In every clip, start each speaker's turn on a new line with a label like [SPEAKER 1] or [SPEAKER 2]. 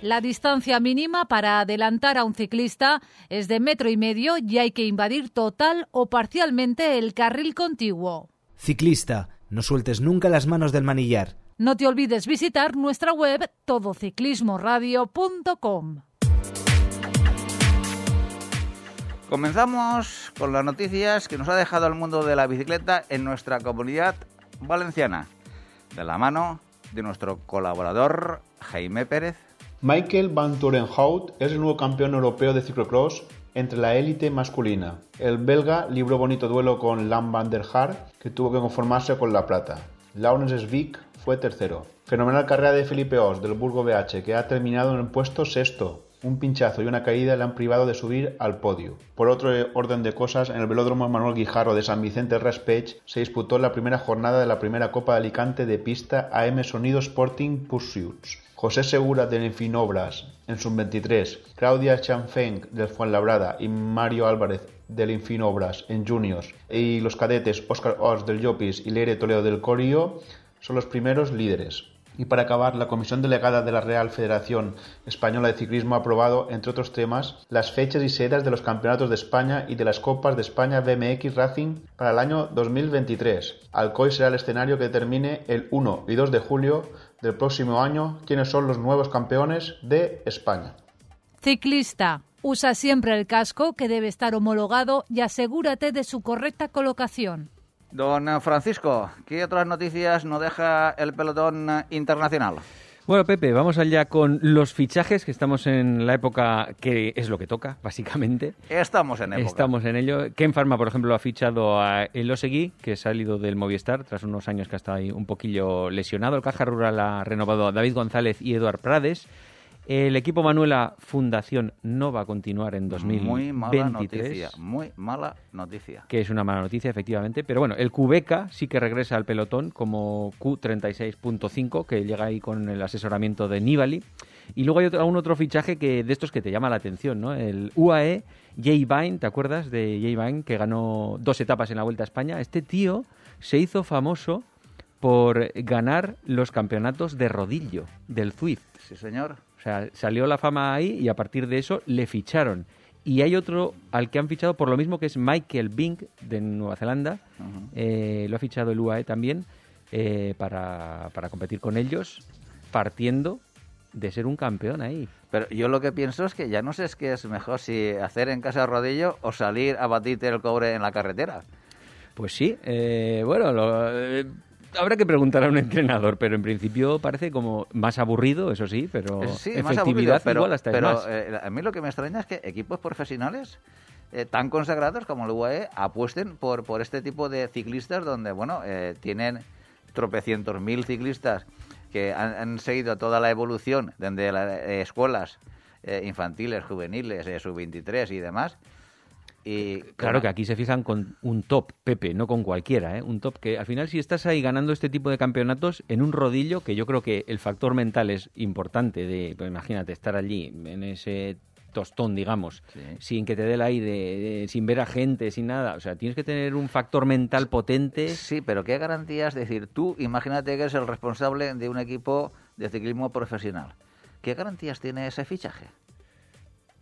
[SPEAKER 1] La distancia mínima para adelantar a un ciclista es de metro y medio y hay que invadir total o parcialmente el carril contiguo.
[SPEAKER 2] Ciclista, no sueltes nunca las manos del manillar.
[SPEAKER 1] No te olvides visitar nuestra web todociclismoradio.com.
[SPEAKER 3] Comenzamos con las noticias que nos ha dejado el mundo de la bicicleta en nuestra comunidad valenciana, de la mano de nuestro colaborador Jaime Pérez.
[SPEAKER 4] Michael Van Turenhout es el nuevo campeón europeo de ciclocross entre la élite masculina. El belga libró bonito duelo con Lam van der Haar, que tuvo que conformarse con la plata. Laurens Svik fue tercero. Fenomenal carrera de Felipe Os del Burgo BH, que ha terminado en el puesto sexto. Un pinchazo y una caída le han privado de subir al podio. Por otro orden de cosas, en el velódromo Manuel Guijarro de San Vicente Respech se disputó la primera jornada de la primera Copa de Alicante de pista AM Sonido Sporting Pursuits. José Segura del Infinobras en sub-23, Claudia Chanfeng del Fuenlabrada y Mario Álvarez del Infinobras en juniors y los cadetes Oscar Os del Llopis y Leire Toledo del Corio son los primeros líderes. Y para acabar, la Comisión Delegada de la Real Federación Española de Ciclismo ha aprobado, entre otros temas, las fechas y sedas de los Campeonatos de España y de las Copas de España BMX Racing para el año 2023. Alcoy será el escenario que determine el 1 y 2 de julio del próximo año quiénes son los nuevos campeones de España.
[SPEAKER 1] Ciclista. Usa siempre el casco que debe estar homologado y asegúrate de su correcta colocación.
[SPEAKER 3] Don Francisco, ¿qué otras noticias nos deja el pelotón internacional?
[SPEAKER 5] Bueno, Pepe, vamos allá con los fichajes, que estamos en la época que es lo que toca, básicamente.
[SPEAKER 3] Estamos en época.
[SPEAKER 5] Estamos en ello. Ken Pharma, por ejemplo, ha fichado a Elosegui, que ha salido del Movistar tras unos años que ha estado ahí un poquillo lesionado. El Caja Rural ha renovado a David González y Eduard Prades. El equipo Manuela Fundación no va a continuar en 2023.
[SPEAKER 3] Muy mala noticia, muy mala noticia.
[SPEAKER 5] Que es una mala noticia, efectivamente. Pero bueno, el Cubeca sí que regresa al pelotón como Q36.5, que llega ahí con el asesoramiento de Nibali. Y luego hay otro, un otro fichaje que de estos que te llama la atención, ¿no? El UAE Jay Vine, ¿te acuerdas de Jay Vine, que ganó dos etapas en la Vuelta a España? Este tío se hizo famoso por ganar los campeonatos de rodillo del Zwift.
[SPEAKER 3] Sí, señor.
[SPEAKER 5] O sea, salió la fama ahí y a partir de eso le ficharon. Y hay otro al que han fichado por lo mismo que es Michael Bing de Nueva Zelanda. Uh -huh. eh, lo ha fichado el UAE también eh, para, para competir con ellos, partiendo de ser un campeón ahí.
[SPEAKER 3] Pero yo lo que pienso es que ya no sé es que es mejor si hacer en casa de rodillo o salir a batirte el cobre en la carretera.
[SPEAKER 5] Pues sí, eh, bueno, lo, eh, habrá que preguntar a un entrenador, pero en principio parece como más aburrido, eso sí, pero
[SPEAKER 3] sí,
[SPEAKER 5] efectividad
[SPEAKER 3] más aburrido, pero,
[SPEAKER 5] igual hasta
[SPEAKER 3] pero
[SPEAKER 5] más.
[SPEAKER 3] Eh, a mí lo que me extraña es que equipos profesionales eh, tan consagrados como el UAE apuesten por, por este tipo de ciclistas donde, bueno, eh, tienen tropecientos mil ciclistas que han, han, seguido toda la evolución desde las eh, escuelas infantiles, juveniles, sub-23 y demás. Y,
[SPEAKER 5] claro que aquí se fijan con un top, Pepe, no con cualquiera, ¿eh? un top que al final si estás ahí ganando este tipo de campeonatos en un rodillo, que yo creo que el factor mental es importante, de, pues imagínate estar allí en ese tostón, digamos, sí. sin que te dé el aire, de, sin ver a gente, sin nada. O sea, tienes que tener un factor mental potente.
[SPEAKER 3] Sí, pero ¿qué garantías? Es decir, tú imagínate que eres el responsable de un equipo de ciclismo profesional. ¿Qué garantías tiene ese fichaje?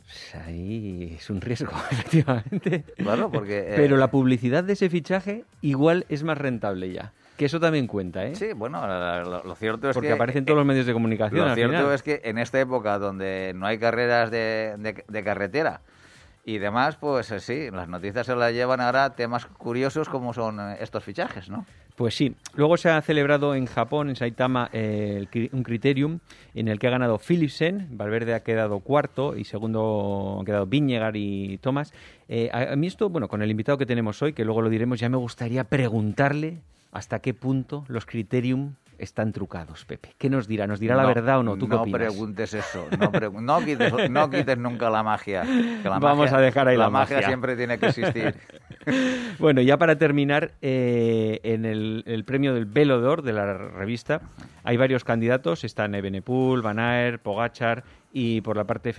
[SPEAKER 5] Pues ahí es un riesgo, efectivamente.
[SPEAKER 3] Claro, porque...
[SPEAKER 5] Eh... Pero la publicidad de ese fichaje igual es más rentable ya. Que eso también cuenta, ¿eh?
[SPEAKER 3] Sí, bueno, lo, lo cierto es
[SPEAKER 5] Porque
[SPEAKER 3] que...
[SPEAKER 5] Porque aparecen todos los medios de comunicación.
[SPEAKER 3] Lo cierto
[SPEAKER 5] final.
[SPEAKER 3] es que en esta época donde no hay carreras de, de, de carretera Y demás, pues eh, sí, las noticias se las llevan ahora temas curiosos como son eh, estos fichajes, ¿no?
[SPEAKER 5] Pues sí. Luego se ha celebrado en Japón, en Saitama, eh, un criterium en el que ha ganado Philipsen. Valverde ha quedado cuarto y segundo han quedado Viñegar y Thomas. Eh, a, a mí esto, bueno, con el invitado que tenemos hoy, que luego lo diremos, ya me gustaría preguntarle hasta qué punto los criterium están trucados, Pepe. ¿Qué nos dirá? ¿Nos dirá la verdad o no? ¿Tú
[SPEAKER 3] no preguntes eso. No, quites, no quites nunca la magia. que la
[SPEAKER 5] Vamos
[SPEAKER 3] magia-
[SPEAKER 5] a dejar ahí la
[SPEAKER 3] magia.
[SPEAKER 5] magia.
[SPEAKER 3] siempre tiene que existir.
[SPEAKER 5] Bueno, ya para terminar, eh, en el, el premio del Velo d'Or de la revista hay varios candidatos. Están Ebenepul, Van Aert, Pogachar y por la parte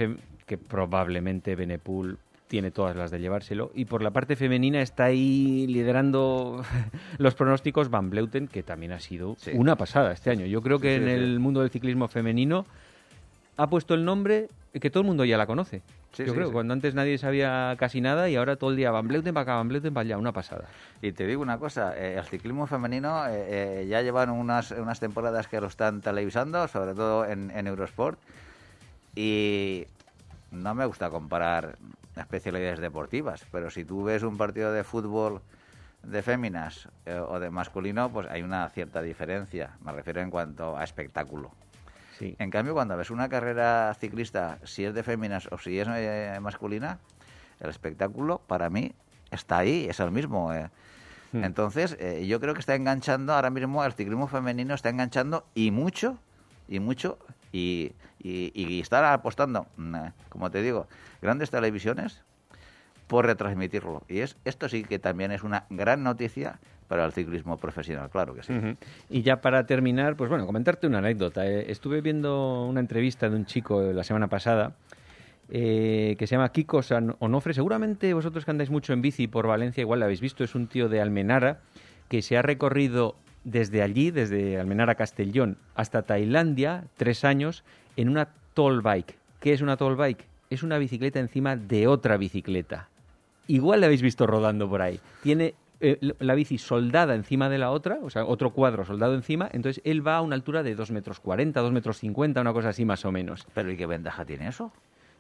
[SPEAKER 5] que probablemente Benepul tiene todas las de llevárselo. Y por la parte femenina está ahí liderando los pronósticos Van Bleuten, que también ha sido
[SPEAKER 3] Sí.
[SPEAKER 5] una pasada este año. Yo creo que
[SPEAKER 3] Sí,
[SPEAKER 5] en el mundo del ciclismo femenino ha puesto el nombre que todo el mundo ya la conoce.
[SPEAKER 3] Sí,
[SPEAKER 5] Yo
[SPEAKER 3] sí,
[SPEAKER 5] creo,
[SPEAKER 3] sí.
[SPEAKER 5] cuando antes nadie sabía casi nada y ahora todo el día Van Bleuten para acá, Van Bleuten para allá, una pasada.
[SPEAKER 3] Y te digo una cosa, eh, el ciclismo femenino eh, eh, ya llevan unas, unas temporadas que lo están televisando, sobre todo en, en Eurosport, y no me gusta comparar especialidades deportivas, pero si tú ves un partido de fútbol de féminas eh, o de masculino, pues hay una cierta diferencia, me refiero en cuanto a espectáculo.
[SPEAKER 5] Sí.
[SPEAKER 3] En cambio, cuando ves una carrera ciclista, si es de féminas o si es eh, masculina, el espectáculo para mí está ahí, es el mismo. eh.
[SPEAKER 5] Hmm.
[SPEAKER 3] Entonces, yo creo que está enganchando ahora mismo el ciclismo femenino, está enganchando y mucho, y mucho, y, está apostando, mm, como te digo, grandes televisiones por retransmitirlo. Y es esto sí que también es una gran noticia para el ciclismo profesional, claro que sí.
[SPEAKER 5] Y ya para terminar, pues bueno, comentarte una anécdota. Eh, estuve viendo una entrevista de un chico la semana pasada eh, que se llama Kiko San Onofre. Seguramente vosotros que andáis mucho en bici por Valencia, igual lo habéis visto, es un tío de Almenara que se ha recorrido desde allí, desde Almenara Castellón, hasta Tailandia, tres años, en una toll bike. ¿Qué es una toll bike? Es una bicicleta encima de otra bicicleta. Igual la habéis visto rodando por ahí. Tiene eh, la bici soldada encima de la otra, o sea, otro cuadro soldado encima, entonces él va a una altura de 2 metros 40, 2 metros 50, una cosa así más o menos.
[SPEAKER 3] Pero ¿y qué ventaja tiene eso?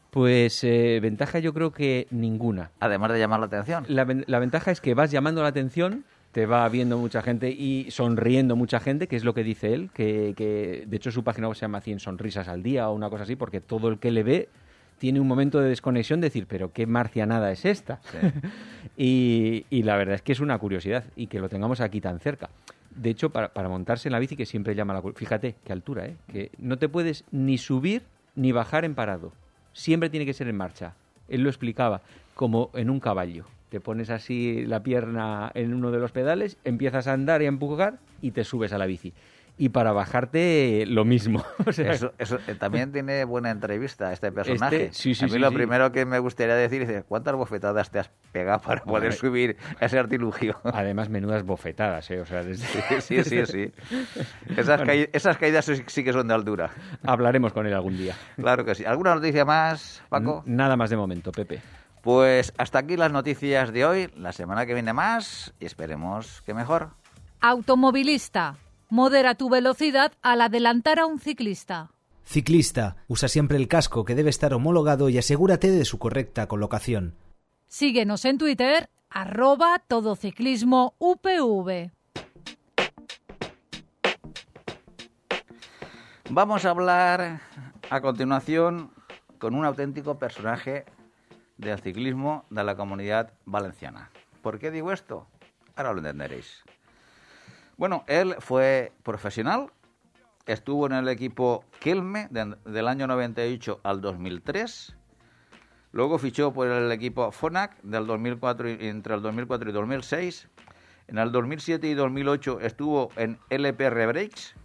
[SPEAKER 5] Pues eh, ventaja yo creo que ninguna.
[SPEAKER 3] Además de llamar la atención.
[SPEAKER 5] La, ven- la ventaja es que vas llamando la atención, te va viendo mucha gente y sonriendo mucha gente, que es lo que dice él, que, que de hecho su página web se llama 100 sonrisas al día o una cosa así, porque todo el que le ve tiene un momento de desconexión de decir, pero qué marcianada es esta.
[SPEAKER 3] Sí.
[SPEAKER 5] y, y la verdad es que es una curiosidad y que lo tengamos aquí tan cerca. De hecho, para, para montarse en la bici, que siempre llama la... Fíjate, qué altura, ¿eh? Que no te puedes ni subir ni bajar en parado. Siempre tiene que ser en marcha. Él lo explicaba, como en un caballo. Te pones así la pierna en uno de los pedales, empiezas a andar y a empujar y te subes a la bici. Y para bajarte, lo mismo. O sea,
[SPEAKER 3] Eso, eso, eh, también tiene buena entrevista este personaje.
[SPEAKER 5] Este, sí, sí,
[SPEAKER 3] a mí
[SPEAKER 5] sí,
[SPEAKER 3] lo primero que me gustaría decir es cuántas bofetadas te has pegado para poder subir ese artilugio.
[SPEAKER 5] Además, menudas bofetadas, ¿eh? O sea, desde...
[SPEAKER 3] sí, sí, sí. Esas, esas caídas sí, sí que son de altura.
[SPEAKER 5] Hablaremos con él algún día.
[SPEAKER 3] Claro que sí. ¿Alguna noticia más, Paco?
[SPEAKER 5] N- Nada más de momento, Pepe.
[SPEAKER 3] Pues hasta aquí las noticias de hoy. La semana que viene más y esperemos que mejor.
[SPEAKER 1] Automovilista. Modera tu velocidad al adelantar a un ciclista.
[SPEAKER 2] Ciclista, usa siempre el casco que debe estar homologado y asegúrate de su correcta colocación.
[SPEAKER 1] Síguenos en Twitter, arroba todociclismo UPV.
[SPEAKER 3] Vamos a hablar a continuación con un auténtico personaje del ciclismo de la comunidad valenciana. ¿Por qué digo esto? Ahora lo entenderéis. Bueno, él fue profesional, estuvo en el equipo Kelme de- del año 98 al 2003, luego fichó por el equipo Fonac del 2004 y- entre el 2004 y 2006, en el 2007 y 2008 estuvo en LPR Breaks,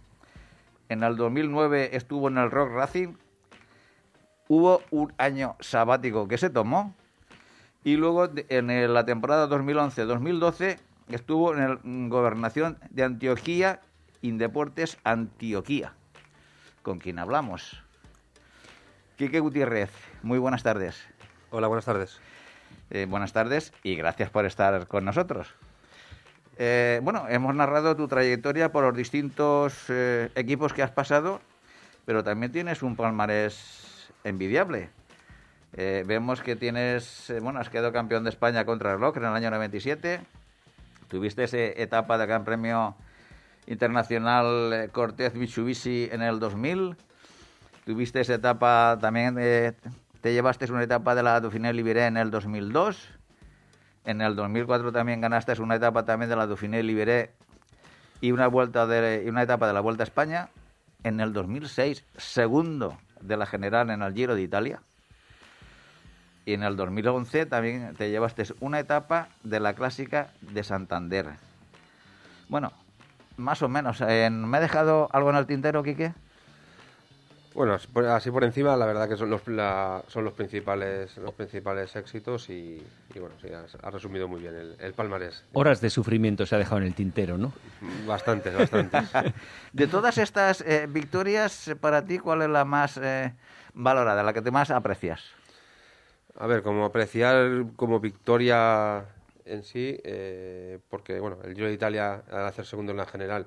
[SPEAKER 3] en el 2009 estuvo en el Rock Racing. Hubo un año sabático que se tomó. Y luego en la temporada 2011-2012 estuvo en el mm, Gobernación de Antioquía, Indeportes Antioquía. Con quien hablamos. Quique Gutiérrez, muy buenas tardes.
[SPEAKER 6] Hola, buenas tardes.
[SPEAKER 3] Eh, buenas tardes y gracias por estar con nosotros. Eh, bueno, hemos narrado tu trayectoria por los distintos eh, equipos que has pasado, pero también tienes un palmarés envidiable. Eh, vemos que tienes, eh, bueno, has quedado campeón de España contra el reloj en el año 97. Tuviste esa etapa de Gran Premio Internacional eh, Cortez Mitsubishi en el 2000. Tuviste esa etapa también, eh, te llevaste una etapa de la Dauphiné Libéré en el 2002. En el 2004 también ganaste una etapa también de la Dauphiné Libéré y una vuelta de y una etapa de la Vuelta a España. En el 2006, segundo de la general en el Giro de Italia. Y en el 2011 también te llevaste una etapa de la clásica de Santander. Bueno, más o menos. En- ¿Me he dejado algo en el tintero, Quique?
[SPEAKER 6] Bueno, así por- encima, la verdad que son los, la- son los principales los principales éxitos y, y bueno, sí, has, has resumido muy bien el, el palmarés.
[SPEAKER 5] Horas de sufrimiento se ha dejado en el tintero, ¿no?
[SPEAKER 6] Bastantes, bastantes.
[SPEAKER 3] De todas estas eh, victorias, para ti, ¿cuál es la más eh, valorada, la que te más aprecias?
[SPEAKER 6] A ver, como apreciar como victoria en sí, eh, porque bueno, el Giro de Italia al hacer segundo en la general,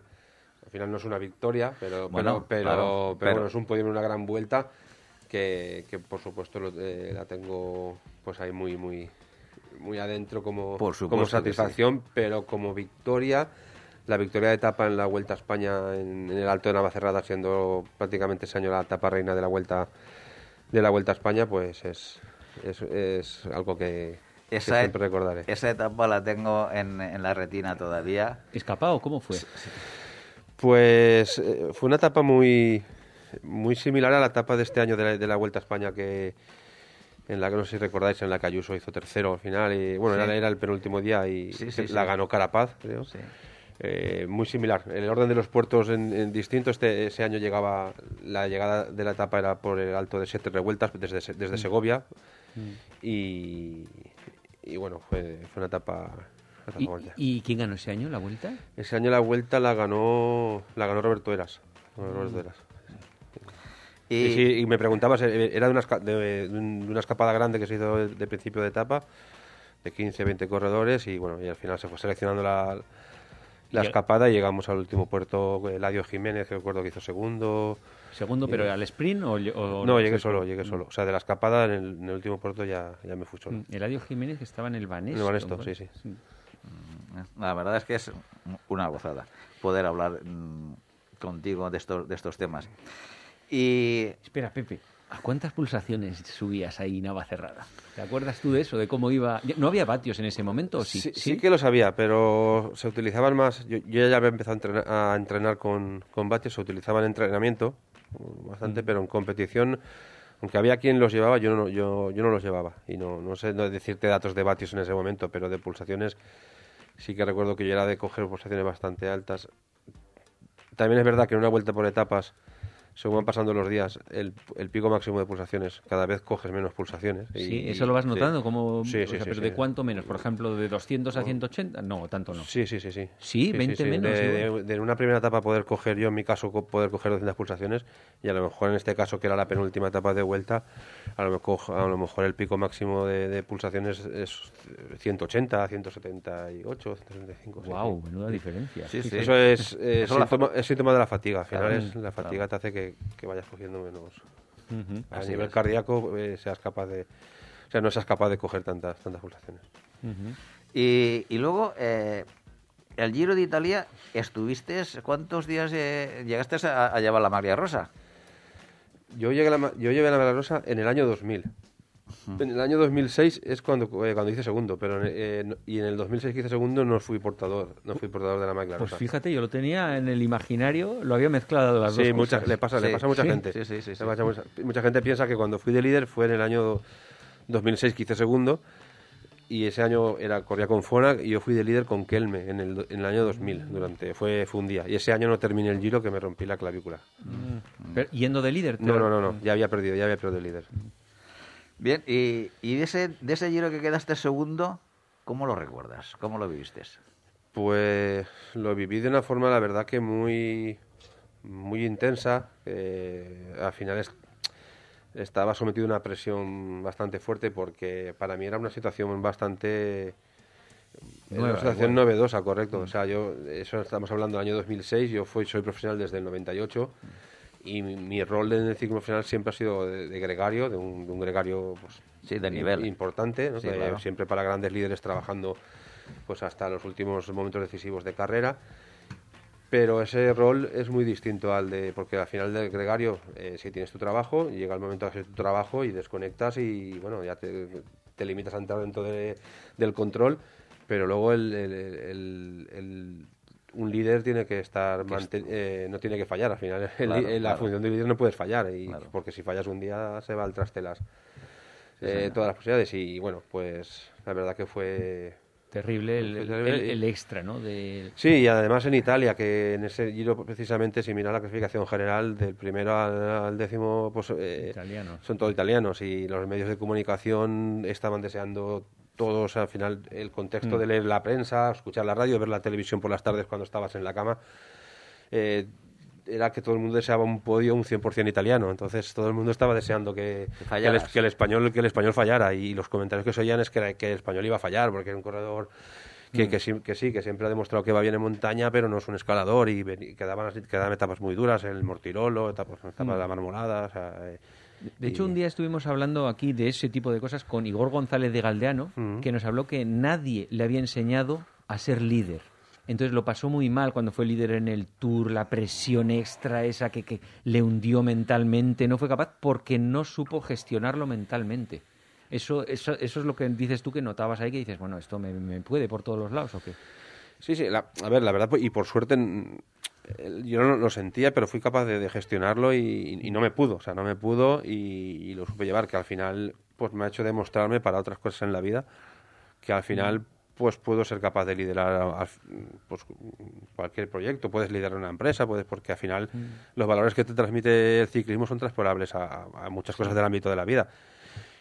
[SPEAKER 6] al final no es una victoria, pero
[SPEAKER 3] Bueno,
[SPEAKER 6] pero, pero,
[SPEAKER 3] claro,
[SPEAKER 6] pero
[SPEAKER 3] pero-
[SPEAKER 6] bueno, es un podio en una gran vuelta que, que por supuesto lo- eh, la tengo pues ahí muy muy muy adentro como,
[SPEAKER 3] Por supuesto
[SPEAKER 6] como satisfacción, pero como victoria la victoria de etapa en la Vuelta a España en, en el Alto de Navacerrada siendo prácticamente ese año la etapa reina de la Vuelta de la Vuelta a España, pues es, es, es algo que, siempre recordaré.
[SPEAKER 3] esa etapa la tengo en, en la retina todavía.
[SPEAKER 5] ¿Escapado? ¿Cómo fue?
[SPEAKER 6] Pues eh, fue una etapa muy, muy similar a la etapa de este año de la, de la Vuelta a España que en la que no sé si recordáis en la que Ayuso hizo tercero al final y bueno
[SPEAKER 3] Sí.
[SPEAKER 6] era, era el penúltimo día y
[SPEAKER 3] Sí, sí,
[SPEAKER 6] la ganó Carapaz creo. Eh, muy similar el orden de los puertos en, en distinto este ese año llegaba la llegada de la etapa era por el alto de siete revueltas desde Se-
[SPEAKER 3] Mm.
[SPEAKER 6] desde Segovia y y bueno fue, fue una etapa,
[SPEAKER 5] ¿Y, quién ganó ese año la vuelta?
[SPEAKER 6] Ese año la vuelta la ganó la ganó Roberto Eras. Roberto Eras.
[SPEAKER 3] Y,
[SPEAKER 6] Y, sí, y me preguntabas, eh, era de una, de, de un- de una escapada grande que se hizo de, de principio de etapa, de 15, 20 corredores, y bueno, y al final se fue seleccionando la, la
[SPEAKER 5] Y-
[SPEAKER 6] escapada y llegamos al último puerto, Eladio Jiménez, que recuerdo que hizo segundo.
[SPEAKER 5] Segundo, pero al sprint o, o
[SPEAKER 6] no, llegué solo, llegué solo. O sea, de la escapada en el, en el último puerto ya, ya me fui solo.
[SPEAKER 5] Mm, Eladio Jiménez que estaba en el Banesto.
[SPEAKER 6] En el Banesto,
[SPEAKER 5] ¿no?
[SPEAKER 6] sí, sí.
[SPEAKER 3] La verdad es que es una gozada poder hablar mm, contigo de estos, de estos temas. Y
[SPEAKER 5] Espera, Pepe. ¿A cuántas pulsaciones subías ahí Navacerrada? ¿Te acuerdas tú de eso? ¿De cómo iba? ¿No había vatios en ese momento? o Sí,
[SPEAKER 6] Sí, sí que lo sabía, pero se utilizaban más. Yo, yo ya había empezado a entrenar, a entrenar con, con vatios, se utilizaban en entrenamiento bastante, pero en competición, aunque había quien los llevaba, yo no, yo, yo no los llevaba. Y no, no sé no decirte datos de vatios en ese momento, pero de pulsaciones sí que recuerdo que yo era de coger pulsaciones bastante altas. También es verdad que en una vuelta por etapas, según van pasando los días, el, el pico máximo de pulsaciones, cada vez coges menos pulsaciones.
[SPEAKER 5] Sí, eso lo vas
[SPEAKER 6] sí.
[SPEAKER 5] notando, como,
[SPEAKER 6] Sí,
[SPEAKER 5] o
[SPEAKER 6] sí,
[SPEAKER 5] sea, pero. ¿de cuánto menos? Por ejemplo, de 200 a 180? No, tanto no.
[SPEAKER 6] Sí, sí, sí, sí.
[SPEAKER 5] Sí, 20 menos,
[SPEAKER 6] De, de- de una primera etapa poder coger, yo en mi caso, poder coger 200 pulsaciones y a lo mejor en este caso, que era la penúltima etapa de vuelta, a lo mejor, a lo mejor el pico máximo de, de pulsaciones es 180, 178, 175. sí,
[SPEAKER 5] Wow, menuda diferencia.
[SPEAKER 3] Sí, sí.
[SPEAKER 6] Eso es, eh,
[SPEAKER 3] la
[SPEAKER 6] síntoma, es síntoma de la fatiga. Al final
[SPEAKER 3] Claro,
[SPEAKER 6] es, la fatiga te hace que, que vayas cogiendo menos. A
[SPEAKER 3] Así
[SPEAKER 6] nivel
[SPEAKER 3] es.
[SPEAKER 6] cardíaco eh, seas capaz de... O sea, no seas capaz de coger tantas, tantas pulsaciones.
[SPEAKER 3] Y, y luego, eh, el Giro de Italia, estuviste, ¿cuántos días eh, llegaste a, a llevar la María Rosa?
[SPEAKER 6] Yo llegué a la, yo llegué a la Rosa en el año 2000. En el año 2006 es cuando, eh, cuando hice segundo, pero en- eh, no- y en el 2006 que hice segundo no fui portador, no fui portador de la máquina
[SPEAKER 5] Pues fíjate, yo lo tenía en el imaginario, lo había mezclado las
[SPEAKER 6] Sí,
[SPEAKER 5] dos cosas.
[SPEAKER 6] le pasa, le pasa a mucha
[SPEAKER 3] sí,
[SPEAKER 6] gente.
[SPEAKER 3] sí, sí, sí, sí.
[SPEAKER 6] Le pasa a mucha, mucha gente piensa que cuando fui de líder fue en el año 2006 que hice segundo y ese año era corría con Fonak y yo fui de líder con Kelme en el, en el año 2000 durante fue fue un día y ese año no terminé el giro que me rompí la clavícula.
[SPEAKER 5] Pero, yendo de líder.
[SPEAKER 6] No, no, no, no, ya había perdido, ya había perdido el líder.
[SPEAKER 3] Bien, y, y de, ese, de ese Giro que quedaste segundo, ¿cómo lo recuerdas? ¿Cómo lo viviste?
[SPEAKER 6] Pues lo viví de una forma, la verdad, que muy, muy intensa. eh, al final es- estaba sometido a una presión bastante fuerte porque para mí era una situación bastante... era
[SPEAKER 5] Nueva,
[SPEAKER 6] una situación
[SPEAKER 5] igual.
[SPEAKER 6] novedosa, correcto. O sea, yo, eso estamos hablando del año 2006, yo fui, soy profesional desde el 98 y mi, mi rol en el ciclo final siempre ha sido de, de gregario, de un, de un gregario pues,
[SPEAKER 3] Sí, de nivel.
[SPEAKER 6] importante, ¿no?
[SPEAKER 3] Sí,
[SPEAKER 6] Que
[SPEAKER 3] claro.
[SPEAKER 6] siempre para grandes líderes trabajando pues hasta los últimos momentos decisivos de carrera. Pero ese rol es muy distinto al de, porque al final del gregario, eh, si tienes tu trabajo, llega el momento de hacer tu trabajo y desconectas y bueno, ya te, te limitas a entrar dentro de- del control, pero luego el, el- el- el- un líder tiene que estar, manten- eh, no tiene que fallar, al final
[SPEAKER 3] Claro,
[SPEAKER 6] la
[SPEAKER 3] claro.
[SPEAKER 6] función de líder no puedes fallar, y,
[SPEAKER 3] Claro.
[SPEAKER 6] porque si fallas un día se va al traste las, eh, todas las posibilidades y bueno, pues la verdad que fue
[SPEAKER 5] Terrible el, el- el extra, ¿no? De,
[SPEAKER 6] Sí, y además en Italia, que en ese giro precisamente, si miras la clasificación general, del primero al, al décimo, pues eh, son todos italianos y los medios de comunicación estaban deseando todos al final el contexto de leer la prensa, escuchar la radio, ver la televisión por las tardes cuando estabas en la cama. eh, era que todo el mundo deseaba un podio un 100% italiano, entonces todo el mundo estaba deseando que, que, el,
[SPEAKER 3] fallaras.
[SPEAKER 6] que el español que el español fallara y los comentarios que se oían es que, era- que el español iba a fallar porque era un corredor que, que, sí, que sí, que siempre ha demostrado que va bien en montaña, pero no es un escalador y, ven- y quedaban, quedaban etapas muy duras, el Mortirolo, etapas, etapas de la marmolada. o sea, eh,
[SPEAKER 5] De hecho, un día estuvimos hablando aquí de ese tipo de cosas con Igor González de Galdeano,
[SPEAKER 6] Ujú.
[SPEAKER 5] que nos habló que nadie le había enseñado a ser líder. Entonces lo pasó muy mal cuando fue líder en el Tour, la presión extra esa que, que le hundió mentalmente, no fue capaz porque no supo gestionarlo mentalmente. Eso, eso, eso es lo que dices tú que notabas ahí, que dices, bueno, esto me, me puede por todos los lados o qué.
[SPEAKER 6] Sí, sí, la- a ver, la verdad, y por suerte mm, yo no lo sentía, pero fui capaz de, de gestionarlo y, y no me pudo, o sea, no me pudo y, y lo supe llevar, que al final pues me ha hecho demostrarme para otras cosas en la vida que al final pues puedo ser capaz de liderar a- a- pues, cualquier proyecto, puedes liderar una empresa, puedes porque al final los valores que te transmite el ciclismo son transpolables a, a muchas cosas del ámbito de la vida.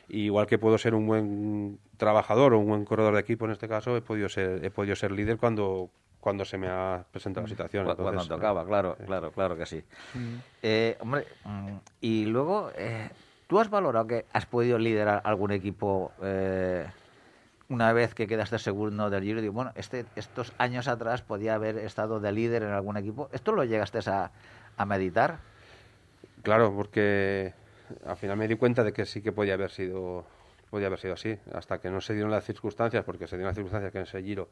[SPEAKER 6] Igual que puedo ser un buen trabajador o un buen corredor de equipo, en este caso, he podido ser, he podido ser líder cuando, cuando se me ha presentado la situación.
[SPEAKER 3] Cu- Cuando
[SPEAKER 6] Entonces,
[SPEAKER 3] tocaba, claro, claro, claro que sí. Eh, hombre, mm, y luego, eh, ¿tú has valorado que has podido liderar algún equipo eh, una vez que quedaste segundo del Giro? Digo, bueno, este, estos años atrás podía haber estado de líder en algún equipo. ¿Esto lo llegaste a, a meditar?
[SPEAKER 6] Claro, porque al final me di cuenta de que sí que podía haber sido podía haber sido así, hasta que no se dieron las circunstancias, porque se dieron las circunstancias que en ese giro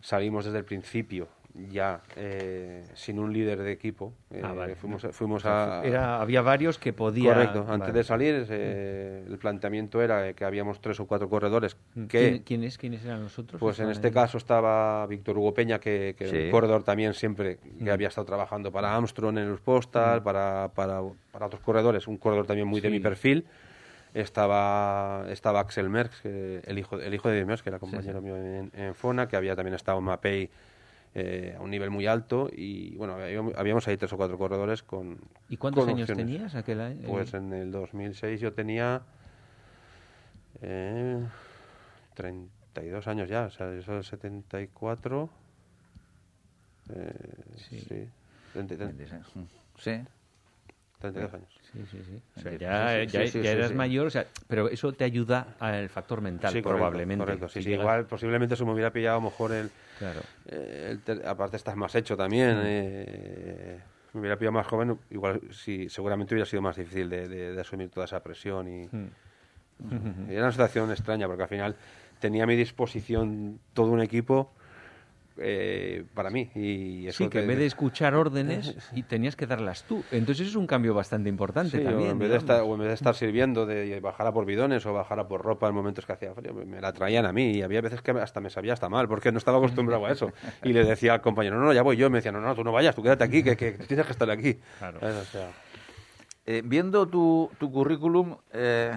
[SPEAKER 6] salimos desde el principio ya eh, sin un líder de equipo. eh,
[SPEAKER 5] Ah, vale.
[SPEAKER 6] Fuimos, fuimos a,
[SPEAKER 5] Era, había varios que podían...
[SPEAKER 6] Correcto, antes
[SPEAKER 5] Vale.
[SPEAKER 6] de salir eh, el planteamiento era que habíamos tres o cuatro corredores que,
[SPEAKER 5] ¿Quién- ¿Quiénes, ¿Quiénes eran los otros?
[SPEAKER 6] pues en este caso estaba Víctor Hugo Peña, que, que
[SPEAKER 3] Sí.
[SPEAKER 6] un corredor también siempre
[SPEAKER 5] Mm.
[SPEAKER 6] que había estado trabajando para Armstrong en los Postal, para, para, para otros corredores, un corredor también muy de mi perfil. Estaba, estaba Axel Merckx, que- el hijo, el hijo de Merckx, que era compañero mío en, en Fona, que había también estado en Mapei eh, a un nivel muy alto. Y bueno, habíamos, ahí tres o cuatro corredores con.
[SPEAKER 5] ¿Y cuántos
[SPEAKER 6] con
[SPEAKER 5] años
[SPEAKER 6] opciones.
[SPEAKER 5] tenías aquel año?
[SPEAKER 6] Pues en el 2006 yo tenía eh, 32 años ya, o sea, eso es 74. Eh,
[SPEAKER 5] Sí.
[SPEAKER 6] sí. 30 30
[SPEAKER 3] Sí.
[SPEAKER 6] 32 años.
[SPEAKER 5] Sí, sí, sí. O sea,
[SPEAKER 3] Sí,
[SPEAKER 5] ya,
[SPEAKER 3] sí, sí,
[SPEAKER 5] ya-
[SPEAKER 3] sí, sí,
[SPEAKER 5] ya eras
[SPEAKER 3] sí.
[SPEAKER 5] mayor, o sea, pero eso te ayuda al factor mental,
[SPEAKER 6] Sí, correcto,
[SPEAKER 5] probablemente.
[SPEAKER 6] Correcto, sí,
[SPEAKER 5] Si
[SPEAKER 6] sí,
[SPEAKER 5] llegas-
[SPEAKER 6] igual posiblemente se me hubiera pillado a lo mejor el,
[SPEAKER 5] Claro.
[SPEAKER 6] eh, el aparte estás más hecho también.
[SPEAKER 5] Mm.
[SPEAKER 6] eh, me hubiera pillado más joven, igual sí, seguramente hubiera sido más difícil de, de- de asumir toda esa presión y,
[SPEAKER 5] Mm.
[SPEAKER 6] y era una situación extraña porque al final tenía a mi disposición todo un equipo eh, para mí y eso
[SPEAKER 5] Sí, que en vez de escuchar órdenes y tenías que darlas tú. Entonces es un cambio bastante importante
[SPEAKER 6] Sí, o
[SPEAKER 5] también.
[SPEAKER 6] en vez de estar, o en vez de estar sirviendo de bajar a por bidones o bajar a por ropa en momentos que hacía frío, me- la traían a mí y había veces que hasta me sabía hasta mal porque no estaba acostumbrado a eso. Y le decía al compañero, no, no, ya voy yo. Y me decía, no, no, tú no vayas, tú quédate aquí, que, que tienes que estar aquí.
[SPEAKER 5] Claro.
[SPEAKER 6] ¿Sabes? O sea,
[SPEAKER 3] Eh, viendo tu, tu currículum, eh,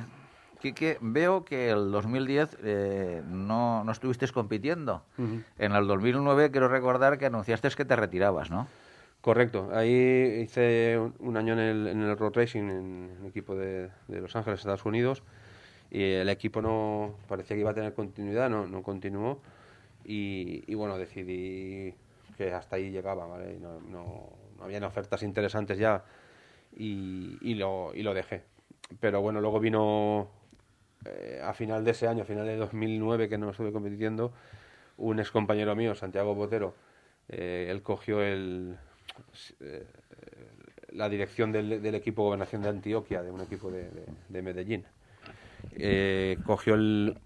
[SPEAKER 3] Quique, veo que el 2010 eh, no, no estuviste compitiendo. En el 2009 quiero recordar que anunciaste que te retirabas, ¿no?
[SPEAKER 6] Correcto. Ahí hice un, un año en el, en el Road Racing, en un equipo de, de Los Ángeles, Estados Unidos, y el equipo no parecía que iba a tener continuidad, no, no continuó, y, y bueno, decidí que hasta ahí llegaba, ¿vale? Y no, no, no habían ofertas interesantes ya, y, y, lo, y lo dejé. Pero bueno, luego vino eh, a final de ese año, a final de 2009, que no estuve compitiendo, un ex compañero mío, Santiago Botero, eh, él cogió el, eh, la dirección del, del equipo Gobernación de Antioquia, de un equipo de, de- de Medellín. Cogió el-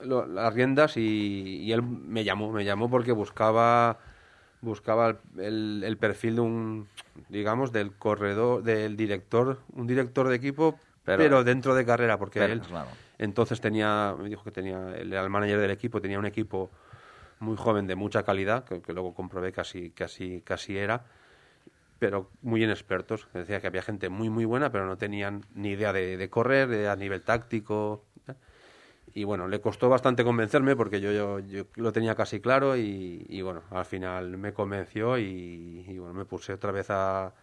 [SPEAKER 6] lo- las riendas y, y él me llamó, me llamó porque buscaba buscaba el, el perfil de un digamos del corredor del director un director de equipo
[SPEAKER 3] Pero-
[SPEAKER 6] pero, dentro de carrera porque
[SPEAKER 3] Pero,
[SPEAKER 6] él
[SPEAKER 3] claro.
[SPEAKER 6] entonces tenía me dijo que tenía él era el manager del equipo tenía un equipo muy joven de mucha calidad que, que luego comprobé que así, que así, que así era pero muy inexpertos. Decía que había gente muy, muy buena, pero no tenían ni idea de, de correr, de- a nivel táctico. ¿eh? Y bueno, le costó bastante convencerme porque yo, yo, yo lo tenía casi claro y, y bueno, al final me convenció y, y bueno, me puse otra vez a,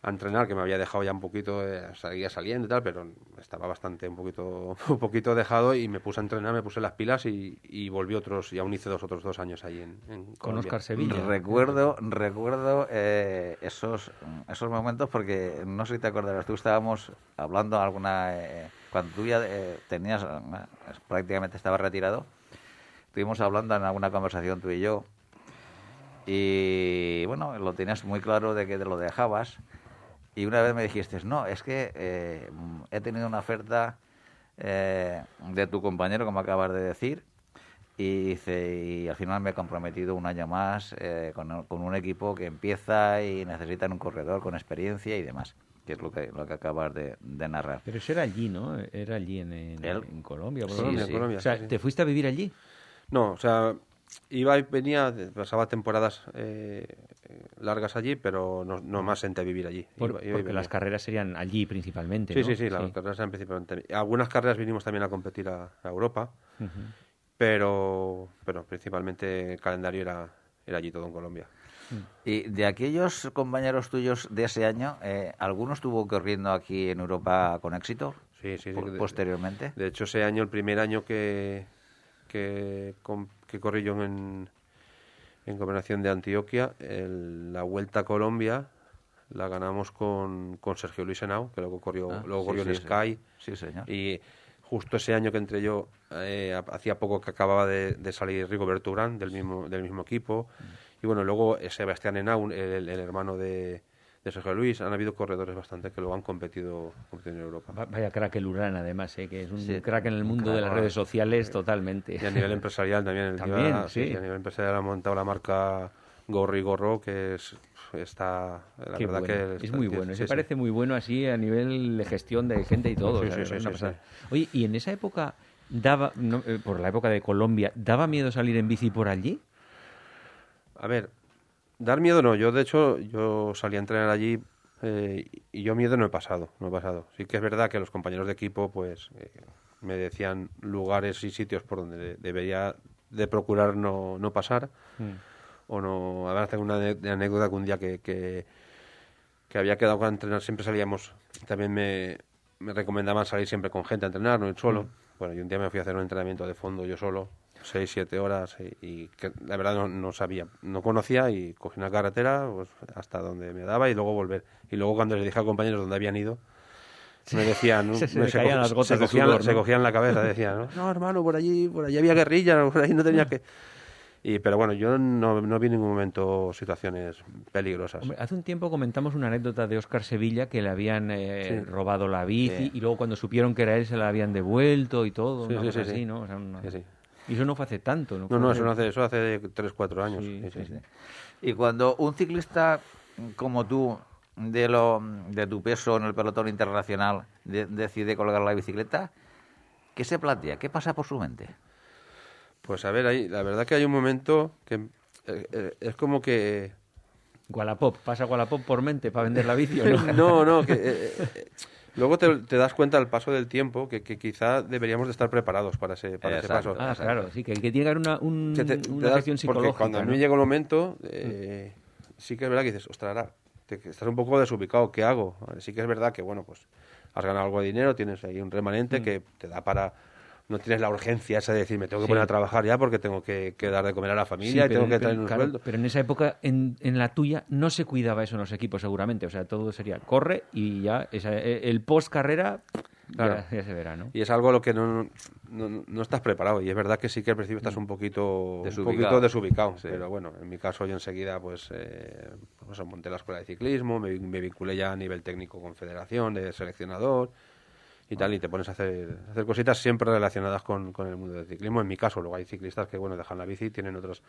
[SPEAKER 6] a entrenar, que me había dejado ya un poquito, eh, seguía saliendo y tal, pero estaba bastante un poquito, un poquito dejado y me puse a entrenar, me puse las pilas y, y volví otros, y aún hice dos otros dos años ahí en, en
[SPEAKER 5] Con. Oscar Sevilla.
[SPEAKER 3] Recuerdo, recuerdo eh, esos, esos momentos porque no sé si te acordarás, tú estábamos hablando alguna eh, cuando tú ya eh, tenías eh, prácticamente estabas retirado, estuvimos hablando en alguna conversación tú y yo y bueno, lo tenías muy claro de que te lo dejabas y una vez me dijiste, no, es que eh, he tenido una oferta eh, de tu compañero, como acabas de decir, y dice, y al final me he comprometido un año más eh, con, con un equipo que empieza y necesitan un corredor con experiencia y demás, que es lo que, lo que acabas de, de narrar.
[SPEAKER 5] Pero eso era allí, ¿no? Era allí en, en- en Colombia.
[SPEAKER 3] Sí,
[SPEAKER 5] lo
[SPEAKER 6] Colombia,
[SPEAKER 3] sí.
[SPEAKER 6] Colombia,
[SPEAKER 5] O sea,
[SPEAKER 6] sí.
[SPEAKER 5] ¿te fuiste a vivir allí?
[SPEAKER 6] No, o sea, iba y venía, pasaba temporadas eh, largas allí, pero no, no más senté a vivir allí.
[SPEAKER 5] Por-
[SPEAKER 6] Iba- iba y
[SPEAKER 5] porque las carreras serían allí principalmente,
[SPEAKER 6] Sí,
[SPEAKER 5] ¿no?
[SPEAKER 6] sí, sí, las carreras eran principalmente. Algunas carreras vinimos también a competir a, a Europa, pero, pero principalmente el calendario era, era allí todo en Colombia.
[SPEAKER 3] Y de aquellos compañeros tuyos de ese año, eh, ¿alguno estuvo corriendo aquí en Europa con éxito?
[SPEAKER 6] Sí, sí, sí. de-
[SPEAKER 3] posteriormente.
[SPEAKER 6] De hecho, ese año, el primer año que, que, que corrí yo en, en Gobernación de Antioquia, el- la Vuelta a Colombia la ganamos con, con Sergio Luis Henao, que luego corrió,
[SPEAKER 3] Ah,
[SPEAKER 6] luego
[SPEAKER 3] sí,
[SPEAKER 6] corrió en
[SPEAKER 3] sí.
[SPEAKER 6] Sky.
[SPEAKER 3] Sí, señor.
[SPEAKER 6] Y justo ese año que entré yo, eh, ha- hacía poco que acababa de, de salir Rigoberto Urán del mismo, del mismo equipo. Y bueno, luego eh, Sebastián Henao, el, el hermano de, de Sergio Luis. Han habido corredores bastante que luego han competido, competido en Europa.
[SPEAKER 5] Va- Vaya crack el Urán, además, ¿eh? que es un
[SPEAKER 3] Sí,
[SPEAKER 5] crack en el
[SPEAKER 3] un
[SPEAKER 5] mundo
[SPEAKER 3] crack,
[SPEAKER 5] de las redes sociales totalmente.
[SPEAKER 6] Y a nivel empresarial también.
[SPEAKER 5] También,
[SPEAKER 6] lleva-
[SPEAKER 5] sí.
[SPEAKER 6] A nivel empresarial ha montado la marca Gorri Gorro, que es, está, la
[SPEAKER 5] Qué
[SPEAKER 6] verdad
[SPEAKER 5] bueno.
[SPEAKER 6] que
[SPEAKER 5] es muy bueno,
[SPEAKER 6] sí,
[SPEAKER 5] se
[SPEAKER 6] sí.
[SPEAKER 5] parece muy bueno así a nivel de gestión de gente y todo.
[SPEAKER 6] Sí,
[SPEAKER 5] o sea,
[SPEAKER 6] sí, sí, sí.
[SPEAKER 5] Oye, y en esa época daba, no, eh, por la época de Colombia, ¿daba miedo salir en bici por allí?
[SPEAKER 6] A ver, dar miedo no. Yo, de hecho, yo salí a entrenar allí eh, y yo miedo no he pasado, no he pasado. Sí que es verdad que los compañeros de equipo, pues, eh, me decían lugares y sitios por donde de- debería de procurar no, no pasar. O no... A ver, tengo una anécdota que un día que, que, que había quedado con entrenar, siempre salíamos, también me, me recomendaban salir siempre con gente a entrenar, no ir solo. Bueno, y un día me fui a hacer un entrenamiento de fondo yo solo, seis, siete horas, y, y que la verdad no, no sabía, no conocía, y cogí una carretera pues, hasta donde me daba y luego volver. Y luego cuando les dije a compañeros dónde habían ido, me decían,
[SPEAKER 5] Se- se
[SPEAKER 6] me-
[SPEAKER 5] le caían
[SPEAKER 6] co-
[SPEAKER 5] las gotas
[SPEAKER 6] se
[SPEAKER 5] de
[SPEAKER 6] cogían,
[SPEAKER 5] sudor,
[SPEAKER 6] se
[SPEAKER 5] ¿no?
[SPEAKER 6] cogían la cabeza, decían, no, no, hermano, por allí, por allí había guerrilla, por ahí no tenía que... Y, pero bueno, yo no, no vi en ningún momento situaciones peligrosas.
[SPEAKER 5] Hombre, hace un tiempo comentamos una anécdota de Óscar Sevilla que le habían eh,
[SPEAKER 6] Sí.
[SPEAKER 5] robado la bici
[SPEAKER 3] Sí.
[SPEAKER 5] y luego cuando supieron que era él se la habían devuelto y todo.
[SPEAKER 6] Sí,
[SPEAKER 5] una
[SPEAKER 6] sí,
[SPEAKER 5] cosa
[SPEAKER 6] sí,
[SPEAKER 5] así,
[SPEAKER 6] sí.
[SPEAKER 5] ¿no? O sea, una-
[SPEAKER 6] Sí, sí.
[SPEAKER 5] Y eso no fue hace tanto, ¿no?
[SPEAKER 6] No, no, eso, no hace, eso hace 3, 4 años.
[SPEAKER 5] Sí,
[SPEAKER 6] Sí,
[SPEAKER 5] sí,
[SPEAKER 6] sí.
[SPEAKER 5] sí.
[SPEAKER 3] Y cuando un ciclista como tú, de, lo, de tu peso en el pelotón internacional, de- decide colgar la bicicleta, ¿qué se plantea? ¿Qué pasa por su mente?
[SPEAKER 6] Pues a ver, ahí, la verdad que hay un momento que eh, eh, es como que...
[SPEAKER 5] Wallapop, pasa Wallapop por mente para vender la bici o no.
[SPEAKER 6] No, no, que... eh, luego te, te das cuenta al paso del tiempo que, que quizá deberíamos de estar preparados para ese, para ese paso.
[SPEAKER 5] Ah, claro, sí, que, que tiene que haber una, un-
[SPEAKER 6] Que te- te
[SPEAKER 5] una
[SPEAKER 6] das-
[SPEAKER 5] gestión
[SPEAKER 6] porque
[SPEAKER 5] psicológica.
[SPEAKER 6] cuando a mí
[SPEAKER 5] ¿no?
[SPEAKER 6] llega el momento, eh, sí que es verdad que dices, ostras, ahora, estás un poco desubicado, ¿qué hago? Sí que es verdad que, bueno, pues has ganado algo de dinero, tienes ahí un
[SPEAKER 5] Mm.
[SPEAKER 6] remanente que te da para... No tienes la urgencia esa de decir, me tengo que
[SPEAKER 5] Sí.
[SPEAKER 6] poner a trabajar ya porque tengo que, que dar de comer a la
[SPEAKER 5] Sí,
[SPEAKER 6] familia y
[SPEAKER 5] pero,
[SPEAKER 6] tengo que
[SPEAKER 5] pero-
[SPEAKER 6] traer un
[SPEAKER 5] claro,
[SPEAKER 6] sueldo.
[SPEAKER 5] pero en esa época, en, en la tuya, no se cuidaba eso en los equipos seguramente. O sea, todo sería corre y ya esa- el post carrera
[SPEAKER 6] Claro.
[SPEAKER 5] ya, ya se verá, ¿no?
[SPEAKER 6] Y es algo a lo que no, no, no estás preparado. Y es verdad que sí que al principio estás un poquito un
[SPEAKER 3] Desubicado.
[SPEAKER 6] poquito desubicado.
[SPEAKER 3] Sí.
[SPEAKER 6] Pero bueno, en mi caso yo enseguida pues, eh, pues monté la escuela de ciclismo, me, me vinculé ya a nivel técnico con federación, de seleccionador y tal, y te pones a hacer, hacer cositas siempre relacionadas con, con el mundo del ciclismo. En mi caso, luego hay ciclistas que bueno dejan la bici y tienen otras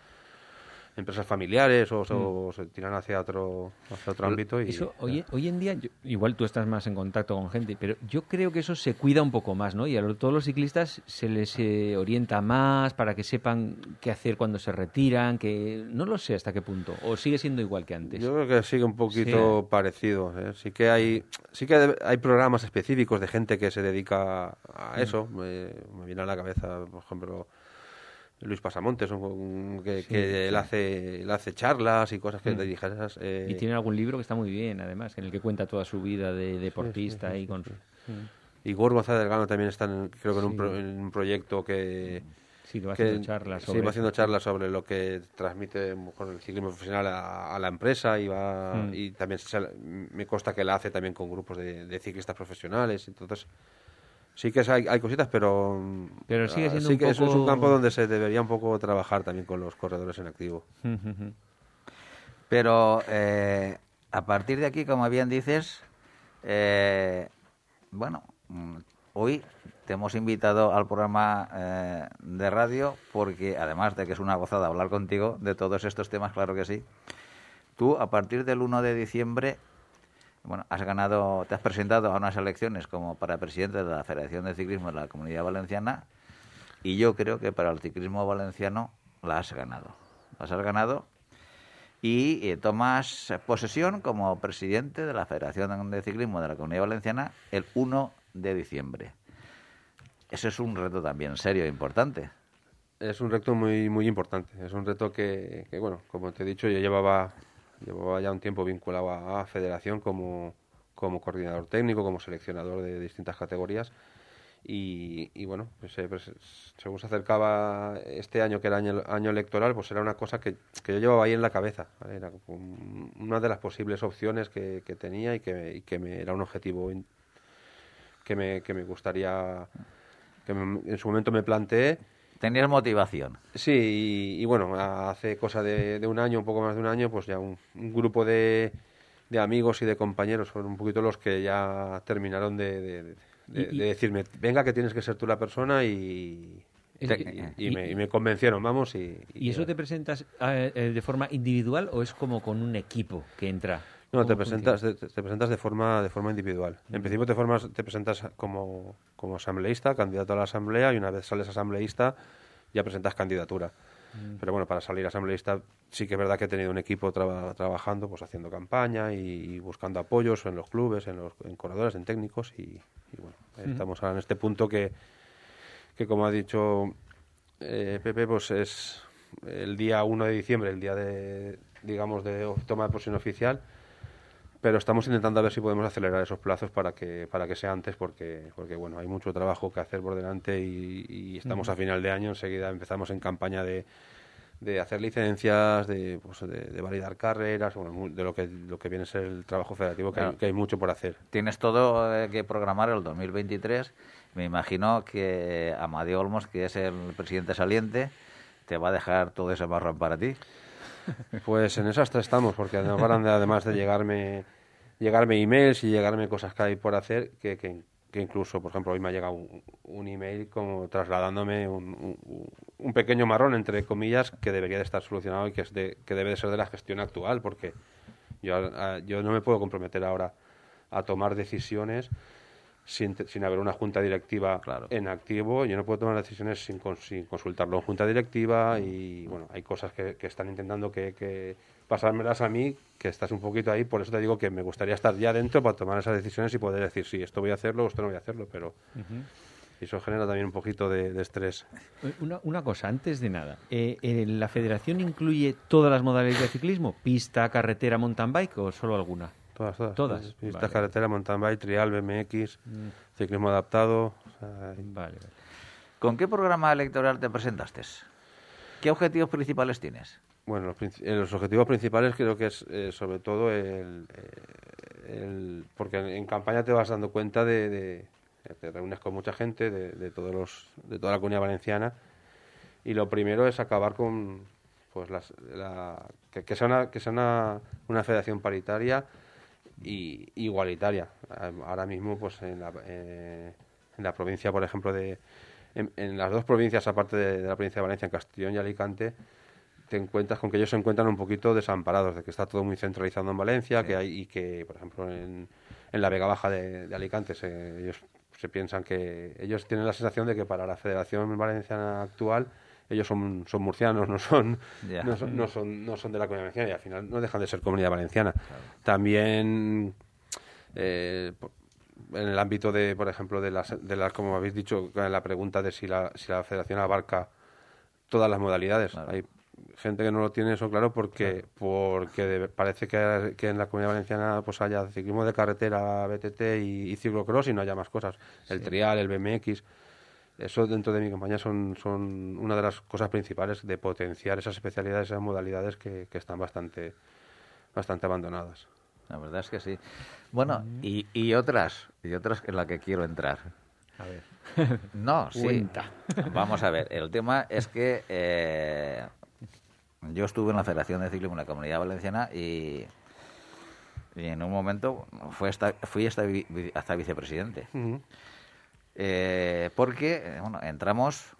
[SPEAKER 6] empresas familiares o, o se tiran hacia otro hacia otro ámbito y
[SPEAKER 5] Eso, hoy, hoy en día, yo- igual tú estás más en contacto con gente, pero yo creo que eso se cuida un poco más, ¿no? Y a lo- todos los ciclistas se les eh, orienta más para que sepan qué hacer cuando se retiran, que no lo sé hasta qué punto, o sigue siendo igual que antes.
[SPEAKER 6] Yo creo que sigue un poquito parecido. ¿eh? Sí que hay, sí que hay programas específicos de gente que se dedica a eso. Me, me viene a la cabeza, por ejemplo, Luis Pasamontes, que, que él hace, él hace charlas y cosas que te dijeras. eh,
[SPEAKER 5] Y tiene algún libro que está muy bien, además, en el que cuenta toda su vida de deportista y con...
[SPEAKER 6] y Igor González Delgado también está, en- creo que en un,
[SPEAKER 5] Sí.
[SPEAKER 6] pro- en un proyecto que
[SPEAKER 5] Sí, que va haciendo charlas
[SPEAKER 6] sí,
[SPEAKER 5] sobre
[SPEAKER 6] va haciendo charlas sobre lo que transmite con el ciclismo profesional a, a la empresa y va
[SPEAKER 5] Mm.
[SPEAKER 6] y también se- me consta que la hace también con grupos de, de ciclistas profesionales entonces sí que es- hay, hay cositas pero
[SPEAKER 5] Pero sigue
[SPEAKER 6] ah,
[SPEAKER 5] siendo
[SPEAKER 6] sí
[SPEAKER 5] un
[SPEAKER 6] que eso es un campo donde se debería un poco trabajar también con los corredores en activo.
[SPEAKER 3] Pero eh, a partir de aquí, como bien dices, eh, bueno, mm, hoy te hemos invitado al programa eh, de radio porque, además de que es una gozada hablar contigo de todos estos temas, claro que sí, tú a partir del 1 de diciembre, bueno, has ganado, te has presentado a unas elecciones como para presidente de la Federación de Ciclismo de la Comunidad Valenciana y yo creo que para el ciclismo valenciano la has ganado. Las has ganado y eh, tomas posesión como presidente de la Federación de Ciclismo de la Comunidad Valenciana el 1 de diciembre. Eso es un reto también serio e importante.
[SPEAKER 6] es un reto muy muy importante es un reto que, que, bueno como te he dicho yo llevaba llevaba ya un tiempo vinculado a, federación como como coordinador técnico como seleccionador de distintas categorías. Y, bueno pues, eh, pues, según se acercaba este año que era año, año electoral pues era una cosa que, que yo llevaba ahí en la cabeza era un- una de las posibles opciones que, tenía y que, y que me, era un objetivo que me, que me gustaría que me- en su momento me planteé
[SPEAKER 3] Tenías motivación.
[SPEAKER 6] Sí, y, y bueno, hace cosa de, de un año, un poco más de un año, pues ya un, un grupo de, de amigos y de compañeros fueron un poquito los que ya terminaron de, de- de- de-
[SPEAKER 5] Y- y-
[SPEAKER 6] de decirme, venga que tienes que ser tú la persona y, te- y, y me, y me convencieron, vamos. ¿Y,
[SPEAKER 5] ¿Y eso te presentas eh, eh, de forma individual o es como con un equipo que entra?
[SPEAKER 6] No, te
[SPEAKER 5] ¿Cómo
[SPEAKER 6] presentas, te, te presentas de forma de forma individual. En principio te formas, te presentas como, como asambleísta, candidato a la asamblea, y una vez sales asambleísta ya presentas candidatura. Pero bueno, para salir asambleísta sí que es verdad que he tenido un equipo traba- trabajando, pues haciendo campaña y, y buscando apoyos en los clubes, en los en corredores, en técnicos y, y bueno, estamos ahora en este punto que, que como ha dicho eh, Pepe, pues es el día 1 de diciembre, el día de, digamos, de toma de posesión oficial, pero estamos intentando a ver si podemos acelerar esos plazos para que para que sea antes porque porque bueno hay mucho trabajo que hacer por delante y, y estamos a final de año enseguida empezamos en campaña de, de hacer licencias de, pues, de, de validar carreras bueno, de lo que lo que viene a ser el trabajo federativo que, hay, que hay mucho por hacer
[SPEAKER 3] Tienes todo eh, que programar el 2023. Me imagino que Amadeo Olmos, que es el presidente saliente, te va a dejar todo ese marrón para ti.
[SPEAKER 6] Pues en esas tres estamos, porque además, de- llegarme, llegarme emails y llegarme cosas que hay por hacer, que, que, incluso, por ejemplo, hoy me ha llegado un, un email como trasladándome un, un- un pequeño marrón, entre comillas, que debería de estar solucionado y que, es de, que debe de ser de la gestión actual, porque yo, a- yo no me puedo comprometer ahora a tomar decisiones sin, sin haber una junta directiva
[SPEAKER 3] Claro.
[SPEAKER 6] en activo. Yo no puedo tomar decisiones sin, sin consultarlo en junta directiva y bueno, hay cosas que, que están intentando que, que pasármelas a mí, que estás un poquito ahí. Por eso te digo que me gustaría estar ya dentro para tomar esas decisiones y poder decir, sí, esto voy a hacerlo o esto no voy a hacerlo, pero eso genera también un poquito de, de estrés.
[SPEAKER 5] Eh, Una, una cosa, antes de nada, eh, eh, ¿la federación incluye todas las modalidades de ciclismo? ¿Pista, carretera, mountain bike o solo alguna?
[SPEAKER 6] Todas, todas.
[SPEAKER 5] Todas,
[SPEAKER 6] Pistas,
[SPEAKER 5] vale.
[SPEAKER 6] carretera, mountain bike, trial, BMX, ciclismo adaptado. o sea, hay-
[SPEAKER 5] Vale, vale.
[SPEAKER 3] ¿Con qué programa electoral te presentaste? ¿Qué objetivos principales tienes?
[SPEAKER 6] Bueno, los, eh, los objetivos principales creo que es eh, sobre todo el, eh, el- Porque en, campaña te vas dando cuenta de, de- Te reúnes con mucha gente de, de todos los, de toda la comunidad valenciana y lo primero es acabar con pues las, la, que, que sea, una, que sea una, una federación paritaria y igualitaria. Ah, Ahora mismo, pues en la, eh, en la provincia, por ejemplo, de en, en las dos provincias, aparte de, de la provincia de Valencia, en Castellón y Alicante, te encuentras con que ellos se encuentran un poquito desamparados, de que está todo muy centralizado en Valencia, que hay y que, por ejemplo, en, en la Vega Baja de, de Alicante, se- ellos se piensan que ellos tienen la sensación de que para la Federación Valenciana actual ellos son, son murcianos, no son, no son, no son, no son de la comunidad valenciana y al final no dejan de ser comunidad valenciana. También eh, en el ámbito de, por ejemplo, de las, de las como habéis dicho, la pregunta de si la, si la federación abarca todas las modalidades.
[SPEAKER 3] Claro.
[SPEAKER 6] Hay gente que no lo tiene eso claro porque porque de- parece que, que en la comunidad valenciana pues haya ciclismo de carretera, BTT y, y ciclocross y no haya más cosas. El trial, el BMX. Eso dentro de mi compañía son, son una de las cosas principales de potenciar esas especialidades, esas modalidades que, que están bastante, bastante abandonadas.
[SPEAKER 3] La verdad es que sí. Bueno, y, y otras, y otras en las que quiero entrar.
[SPEAKER 5] A ver.
[SPEAKER 3] No, sí.
[SPEAKER 5] Cuenta.
[SPEAKER 3] Vamos a ver, el tema es que eh, yo estuve en la Federación de Ciclismo en la Comunidad Valenciana y, y en un momento fue hasta, fui hasta, hasta vicepresidente. Eh, porque, eh, bueno, entramos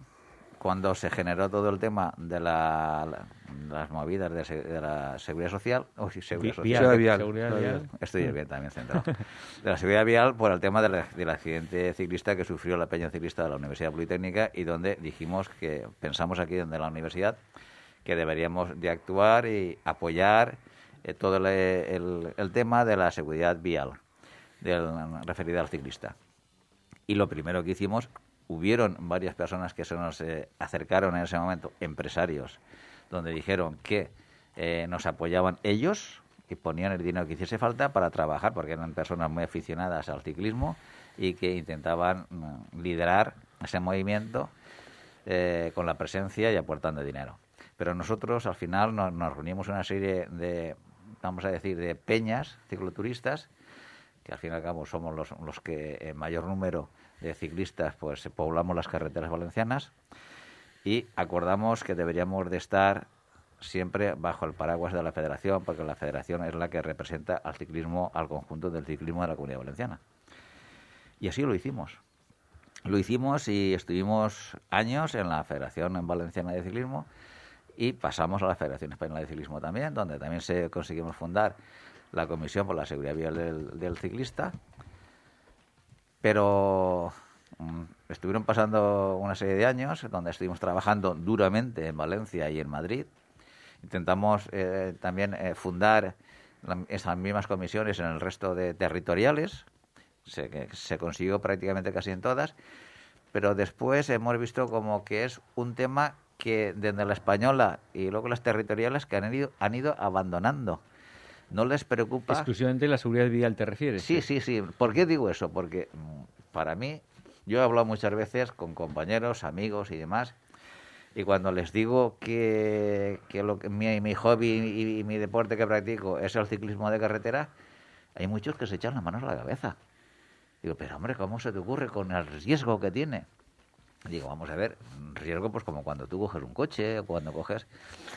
[SPEAKER 3] cuando se generó todo el tema de la, la- las movidas de, se- de la seguridad social. Oh, sí, seguridad social.
[SPEAKER 5] vial,
[SPEAKER 6] Seguridad vial.
[SPEAKER 5] seguridad
[SPEAKER 6] Seguridad
[SPEAKER 5] vial.
[SPEAKER 3] Estoy bien también centrado. De la seguridad vial por el tema del, del accidente ciclista que sufrió la peña ciclista de la Universidad Politécnica y donde dijimos que pensamos aquí desde la universidad que deberíamos de actuar y apoyar eh, todo el, el- el tema de la seguridad vial del, referida al ciclista. Y lo primero que hicimos, hubieron varias personas que se nos eh, acercaron en ese momento, empresarios, donde dijeron que eh, nos apoyaban ellos y ponían el dinero que hiciese falta para trabajar, porque eran personas muy aficionadas al ciclismo y que intentaban mm, liderar ese movimiento eh, con la presencia y aportando dinero. Pero nosotros al final nos, nos reunimos una serie de, vamos a decir, de peñas cicloturistas que al fin y al cabo somos los, los que en mayor número de ciclistas pues poblamos las carreteras valencianas y acordamos que deberíamos de estar siempre bajo el paraguas de la federación porque la federación es la que representa al ciclismo al conjunto del ciclismo de la comunidad valenciana. Y así lo hicimos. Lo hicimos y estuvimos años en la Federación Valenciana de Ciclismo y pasamos a la Federación Española de Ciclismo también, donde también se conseguimos fundar la Comisión por la Seguridad Vial del, del Ciclista. Pero mm, estuvieron pasando una serie de años donde estuvimos trabajando duramente en Valencia y en Madrid. Intentamos eh, también eh, fundar la- esas mismas comisiones en el resto de territoriales, se, que se consiguió prácticamente casi en todas, pero después hemos visto como que es un tema que desde la española y luego las territoriales que han ido, han ido abandonando. No les preocupa.
[SPEAKER 5] Exclusivamente la seguridad vial te refieres.
[SPEAKER 3] Sí, sí, sí. ¿Por qué digo eso? Porque mm, para mí, yo he hablado muchas veces con compañeros, amigos y demás, y cuando les digo que, que, lo, que mi, mi hobby y, y mi deporte que practico es el ciclismo de carretera, hay muchos que se echan las manos a la cabeza. Digo, pero hombre, ¿cómo se te ocurre con el riesgo que tiene? Digo, vamos a ver, riesgo pues como cuando tú coges un coche o cuando coges...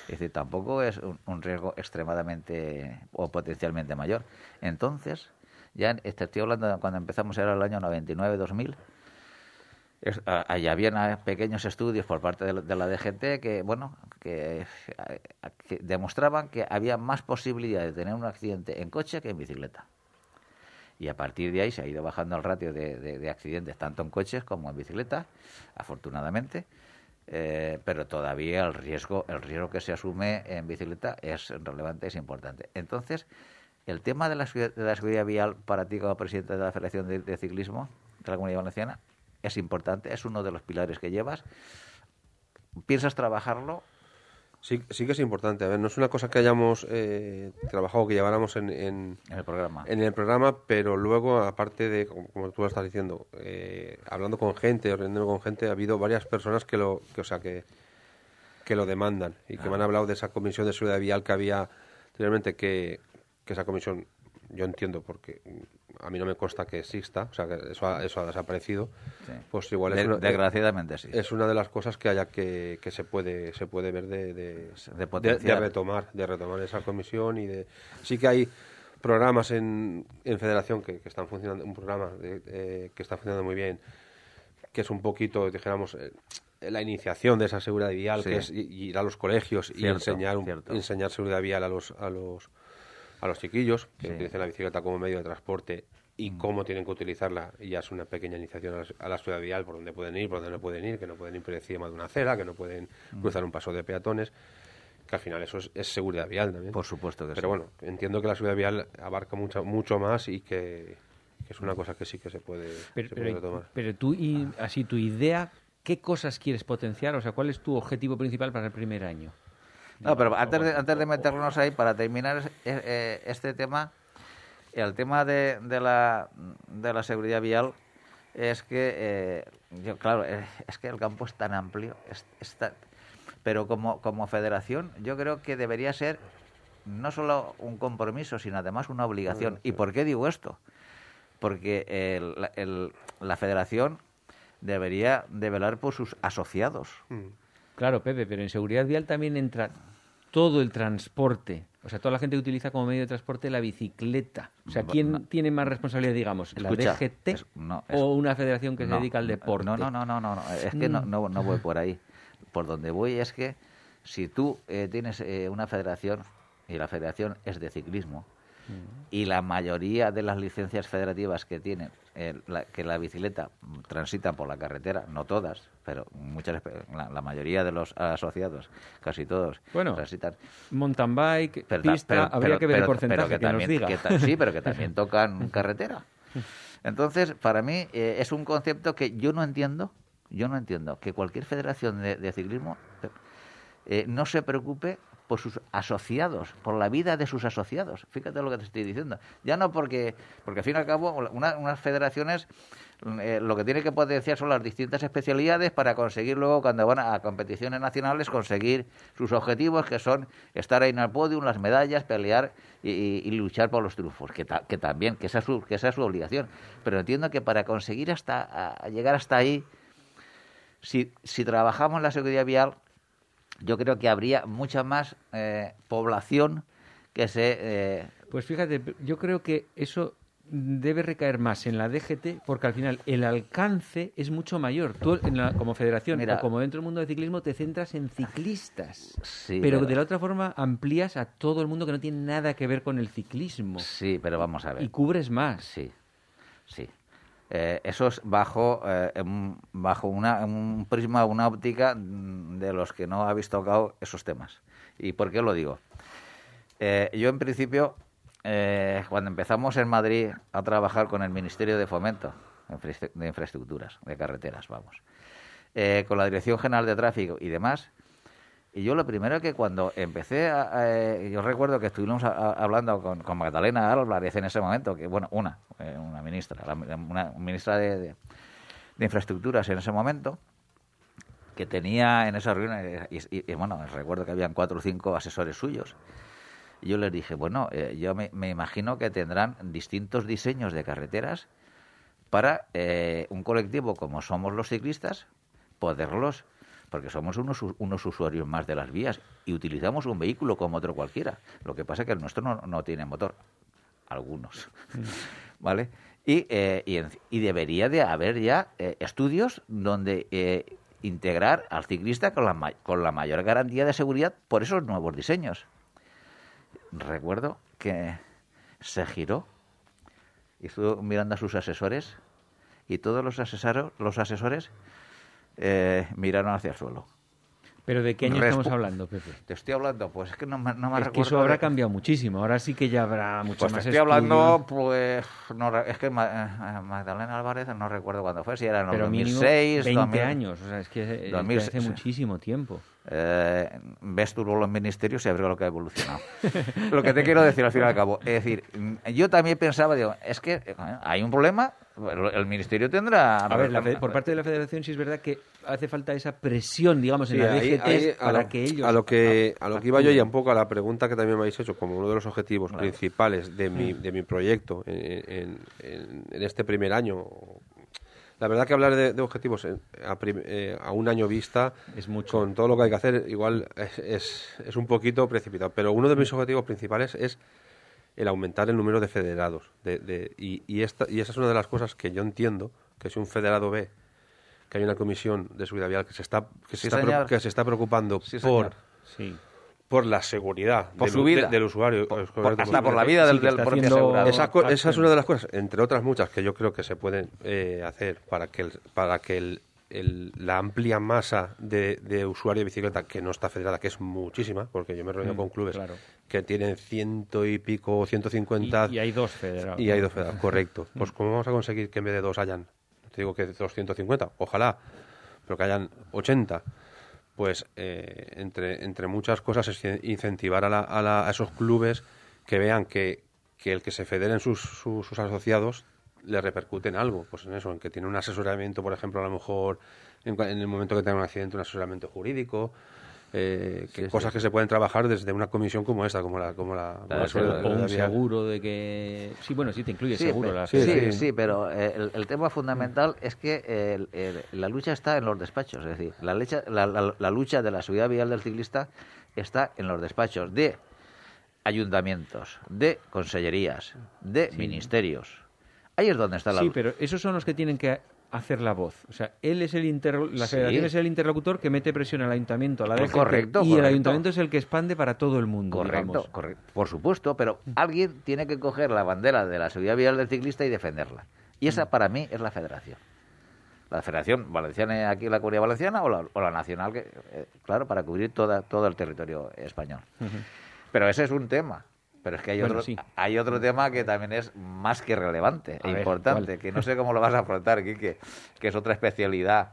[SPEAKER 3] Es decir, tampoco es un, riesgo extremadamente o potencialmente mayor. Entonces, ya estoy hablando de cuando empezamos, era el año 99-2000, es- a- ahí habían pequeños estudios por parte de la, DGT que, bueno, que demostraban que había más posibilidad de tener un accidente en coche que en bicicleta. Y a partir de ahí se ha ido bajando el ratio de, de- de accidentes, tanto en coches como en bicicleta, afortunadamente. Eh, pero todavía el riesgo, el riesgo que se asume en bicicleta es relevante, es importante. Entonces, el tema de la, de la seguridad vial para ti como presidente de la Federación de, de Ciclismo de la Comunidad Valenciana es importante, es uno de los pilares que llevas. ¿Piensas trabajarlo?
[SPEAKER 6] Sí, sí que es importante. A ver, no es una cosa que hayamos eh, trabajado, que lleváramos en, en,
[SPEAKER 3] En el programa.
[SPEAKER 6] en el programa, pero luego, aparte de, como, como tú lo estás diciendo, eh, hablando con gente, reuniéndome con gente, ha habido varias personas que lo, que, o sea, que, que lo demandan y que me han hablado de esa comisión de seguridad vial que había anteriormente, que, que esa comisión, yo entiendo, porque a mí no me consta que exista, o sea, que eso ha, eso ha desaparecido,
[SPEAKER 3] Sí.
[SPEAKER 6] pues igual es
[SPEAKER 3] De-
[SPEAKER 6] una,
[SPEAKER 3] desgraciadamente sí.
[SPEAKER 6] es una de las cosas que haya que, que se puede se puede ver de, de,
[SPEAKER 3] De
[SPEAKER 6] de- retomar de retomar esa comisión y de sí que hay programas en, en federación que, que están funcionando un programa de- eh, que está funcionando muy bien que es un poquito dijéramos eh, la iniciación de esa seguridad vial
[SPEAKER 3] Sí.
[SPEAKER 6] que es ir a los colegios y enseñar un- enseñar seguridad vial a los a los a los chiquillos que
[SPEAKER 3] Sí.
[SPEAKER 6] Utilicen la bicicleta como medio de transporte y cómo tienen que utilizarla y ya es una pequeña iniciación a la, a la ciudad vial por donde pueden ir, por donde no pueden ir, que no pueden ir por encima de una acera, que no pueden
[SPEAKER 3] Mm.
[SPEAKER 6] cruzar un paso de peatones, que al final eso es, es seguridad vial también.
[SPEAKER 3] Por supuesto que
[SPEAKER 6] Pero
[SPEAKER 3] sí.
[SPEAKER 6] bueno, entiendo que la seguridad vial abarca mucho, mucho más y que, que es una cosa que sí que se puede,
[SPEAKER 5] Pero,
[SPEAKER 6] se puede
[SPEAKER 5] pero,
[SPEAKER 6] retomar.
[SPEAKER 5] pero tú, y, así, tu idea, ¿qué cosas quieres potenciar? O sea, ¿cuál es tu objetivo principal para el primer año?
[SPEAKER 3] No, pero antes de, antes de meternos ahí, para terminar eh, este tema, el tema de, de, la, de la seguridad vial es que, eh, yo, claro, eh, es que el campo es tan amplio, es, es tan- pero como, como federación yo creo que debería ser no solo un compromiso, sino además una obligación. ¿Y por qué digo esto? Porque el- la- el- la federación debería de velar por sus asociados.
[SPEAKER 6] Mm.
[SPEAKER 5] Claro, Pepe, pero en seguridad vial también entra todo el transporte. O sea, toda la gente que utiliza como medio de transporte la bicicleta. O sea, ¿quién
[SPEAKER 3] No.
[SPEAKER 5] tiene más responsabilidad, digamos? ¿La
[SPEAKER 3] Escucha,
[SPEAKER 5] DGT
[SPEAKER 3] es- no, es-
[SPEAKER 5] o una federación que se dedica al deporte?
[SPEAKER 3] No, no, no, no, no, no, es que no,
[SPEAKER 5] Mm.
[SPEAKER 3] no, no voy por ahí. Por donde voy es que si tú eh, tienes eh, una federación y la federación es de ciclismo
[SPEAKER 5] Mm.
[SPEAKER 3] y la mayoría de las licencias federativas que tienen eh, la- que la bicicleta transita por la carretera, no todas, pero muchas, la, la mayoría de los asociados, casi todos,
[SPEAKER 5] Bueno,
[SPEAKER 3] transitan.
[SPEAKER 5] Mountain bike,
[SPEAKER 3] Pero
[SPEAKER 5] pista,
[SPEAKER 3] pero-
[SPEAKER 5] habría
[SPEAKER 3] pero-
[SPEAKER 5] que ver el porcentaje
[SPEAKER 3] pero
[SPEAKER 5] que, nos
[SPEAKER 3] también-
[SPEAKER 5] diga.
[SPEAKER 3] que ta- sí, pero que también tocan carretera. Entonces, para mí eh, es un concepto que yo no entiendo, yo no entiendo que cualquier federación de, de ciclismo eh, no se preocupe por sus asociados, por la vida de sus asociados. Fíjate lo que te estoy diciendo. Ya no porque, porque al fin y al cabo, una- unas federaciones eh, lo que tiene que potenciar son las distintas especialidades para conseguir luego, cuando van a competiciones nacionales, conseguir sus objetivos, que son estar ahí en el podio, las medallas, pelear y, y- luchar por los triunfos, que, ta- que también, que esa, es su, que esa es su obligación. Pero entiendo que para conseguir hasta llegar hasta ahí, si, si trabajamos en la seguridad vial, yo creo que habría mucha más eh, población que se... eh,
[SPEAKER 5] Pues fíjate, yo creo que eso debe recaer más en la DGT porque al final el alcance es mucho mayor. Tú en la- como federación
[SPEAKER 3] Mira.
[SPEAKER 5] o como dentro del mundo del ciclismo te centras en ciclistas.
[SPEAKER 3] sí,
[SPEAKER 5] pero de la otra forma amplías a todo el mundo que no tiene nada que ver con el ciclismo.
[SPEAKER 3] Sí, pero vamos a ver.
[SPEAKER 5] Y cubres más.
[SPEAKER 3] Sí, sí. Eh, eso es bajo, eh, bajo una, un prisma, una óptica de los que no habéis tocado esos temas. ¿Y por qué lo digo? Eh, yo, en principio, eh, cuando empezamos en Madrid a trabajar con el Ministerio de Fomento de Infraestructuras, de Carreteras, vamos, eh, con la Dirección General de Tráfico y demás, y yo lo primero que cuando empecé, a, a- yo recuerdo que estuvimos a- hablando con, Magdalena Álvarez en ese momento, que bueno, una, eh, una ministra, la- una ministra de, Infraestructuras en ese momento, que tenía en esa reunión, eh, y, y- y, bueno, recuerdo que habían cuatro o cinco asesores suyos. Y yo les dije, bueno, eh, yo me, me imagino que tendrán distintos diseños de carreteras para eh, un colectivo como somos los ciclistas, poderlos, porque somos unos, unos usuarios más de las vías y utilizamos un vehículo como otro cualquiera. Lo que pasa es que el nuestro no, no tiene motor, algunos, ¿vale? Y, eh, y, debería de haber ya eh, estudios donde eh, integrar al ciclista con la, con la mayor garantía de seguridad por esos nuevos diseños. Recuerdo que se giró estuvo mirando a sus asesores y todos los asesores, los asesores eh, miraron hacia el suelo.
[SPEAKER 5] Pero ¿de qué año
[SPEAKER 3] Respu-
[SPEAKER 5] estamos hablando, Pepe?
[SPEAKER 3] Te estoy hablando, pues es que no me, no me
[SPEAKER 5] Es que
[SPEAKER 3] recuerdo
[SPEAKER 5] eso habrá cambiado muchísimo. Ahora sí que ya habrá mucho
[SPEAKER 3] Pues te
[SPEAKER 5] más
[SPEAKER 3] estoy hablando, pues, no, es que Ma- eh, Magdalena Álvarez no recuerdo cuándo fue, si era en el
[SPEAKER 5] Pero mínimo
[SPEAKER 3] 2006,
[SPEAKER 5] 20
[SPEAKER 3] 2000.
[SPEAKER 5] años. O sea, es que, eh, que
[SPEAKER 3] 2006,
[SPEAKER 5] hace muchísimo tiempo.
[SPEAKER 3] Eh, ves tú los ministerios y a ver lo que ha evolucionado. lo que te quiero decir al fin y al cabo. Es decir, mm, yo también pensaba, digo, es que hay un problema, el ministerio tendrá...
[SPEAKER 5] A ver, la por parte de la federación sí es verdad que hace falta esa presión, digamos, en
[SPEAKER 6] Sí,
[SPEAKER 5] la
[SPEAKER 6] ahí-
[SPEAKER 5] DGT
[SPEAKER 6] ahí
[SPEAKER 5] para
[SPEAKER 6] lo-
[SPEAKER 5] que ellos...
[SPEAKER 6] a lo que a lo que iba yo y un poco a la pregunta que también me habéis hecho como uno de los objetivos principales de
[SPEAKER 5] Mm.
[SPEAKER 6] mi, de mi proyecto en- en- en este primer año la verdad que hablar de, de objetivos a, eh, a un año vista
[SPEAKER 5] Es mucho.
[SPEAKER 6] con todo lo que hay que hacer igual es, es, es un poquito precipitado pero uno de mis objetivos principales es el aumentar el número de federados de, de- y, y esta, y esa es una de las cosas que yo entiendo que si un federado ve que hay una comisión de seguridad vial que se está que se,
[SPEAKER 3] Sí,
[SPEAKER 6] está, que se está preocupando
[SPEAKER 3] Sí,
[SPEAKER 6] por.
[SPEAKER 5] Sí.
[SPEAKER 6] Por la seguridad
[SPEAKER 3] Por
[SPEAKER 6] del,
[SPEAKER 3] su vida.
[SPEAKER 6] de- del usuario
[SPEAKER 3] Por- hasta
[SPEAKER 6] por-
[SPEAKER 3] la vida del,
[SPEAKER 5] Sí,
[SPEAKER 3] del propio asegurado.
[SPEAKER 6] esa, co- esa es una de las cosas entre otras muchas que yo creo que se pueden eh, hacer para que el- para que el- el- la amplia masa de, de usuarios de bicicleta que no está federada que es muchísima porque yo me he reunido
[SPEAKER 5] Mm,
[SPEAKER 6] con clubes
[SPEAKER 5] claro.
[SPEAKER 6] que tienen ciento y pico 150
[SPEAKER 5] Y, y hay dos federados.
[SPEAKER 6] y hay dos federados, correcto. Pues ¿cómo vamos a conseguir que en vez de dos hayan, te digo que 250, ojalá, pero que hayan 80? Pues eh, entre, entre muchas cosas es incentivar a, la- a la- a esos clubes que vean que, que el que se federen sus, sus, sus asociados le repercute en algo, pues en eso, en que tiene un asesoramiento, por ejemplo, a lo mejor en, en el momento que tenga un accidente, un asesoramiento jurídico, eh, que
[SPEAKER 3] Sí, sí,
[SPEAKER 6] cosas
[SPEAKER 3] sí.
[SPEAKER 6] que se pueden trabajar desde una comisión como esta, como la, como la, como
[SPEAKER 3] La
[SPEAKER 5] o un seguro de que... Sí, bueno, sí te incluye
[SPEAKER 3] Sí,
[SPEAKER 5] seguro.
[SPEAKER 3] pe-
[SPEAKER 5] la
[SPEAKER 3] sí, sí, pero eh, el, el tema fundamental es que el- el- la lucha está en los despachos. Es decir, la, lecha- la, la- la lucha de la seguridad vial del ciclista está en los despachos de ayuntamientos, de consellerías, de ministerios. Ahí es donde está la
[SPEAKER 5] Sí, pero esos son los que tienen que hacer la voz. O sea, él es el la
[SPEAKER 3] Sí.
[SPEAKER 5] federación es el interlocutor que mete presión al ayuntamiento, a la DGT,
[SPEAKER 3] correcto,
[SPEAKER 5] y el ayuntamiento es el que expande para todo el mundo,
[SPEAKER 3] Correcto,
[SPEAKER 5] digamos.
[SPEAKER 3] correcto. Por supuesto, pero alguien tiene que coger la bandera de la seguridad vial del ciclista y defenderla. Y
[SPEAKER 5] Mm.
[SPEAKER 3] esa para mí es la federación. La federación valenciana aquí en la Comunidad Valenciana o la, o la nacional, que, eh, claro, para cubrir toda, todo el territorio español. Pero ese es un tema. Pero es que hay,
[SPEAKER 5] Bueno,
[SPEAKER 3] otro,
[SPEAKER 5] sí.
[SPEAKER 3] hay otro tema que también es más que relevante
[SPEAKER 5] A
[SPEAKER 3] e
[SPEAKER 5] ver,
[SPEAKER 3] importante,
[SPEAKER 5] ¿cuál?
[SPEAKER 3] que no sé cómo lo vas a afrontar, Quique, que es otra especialidad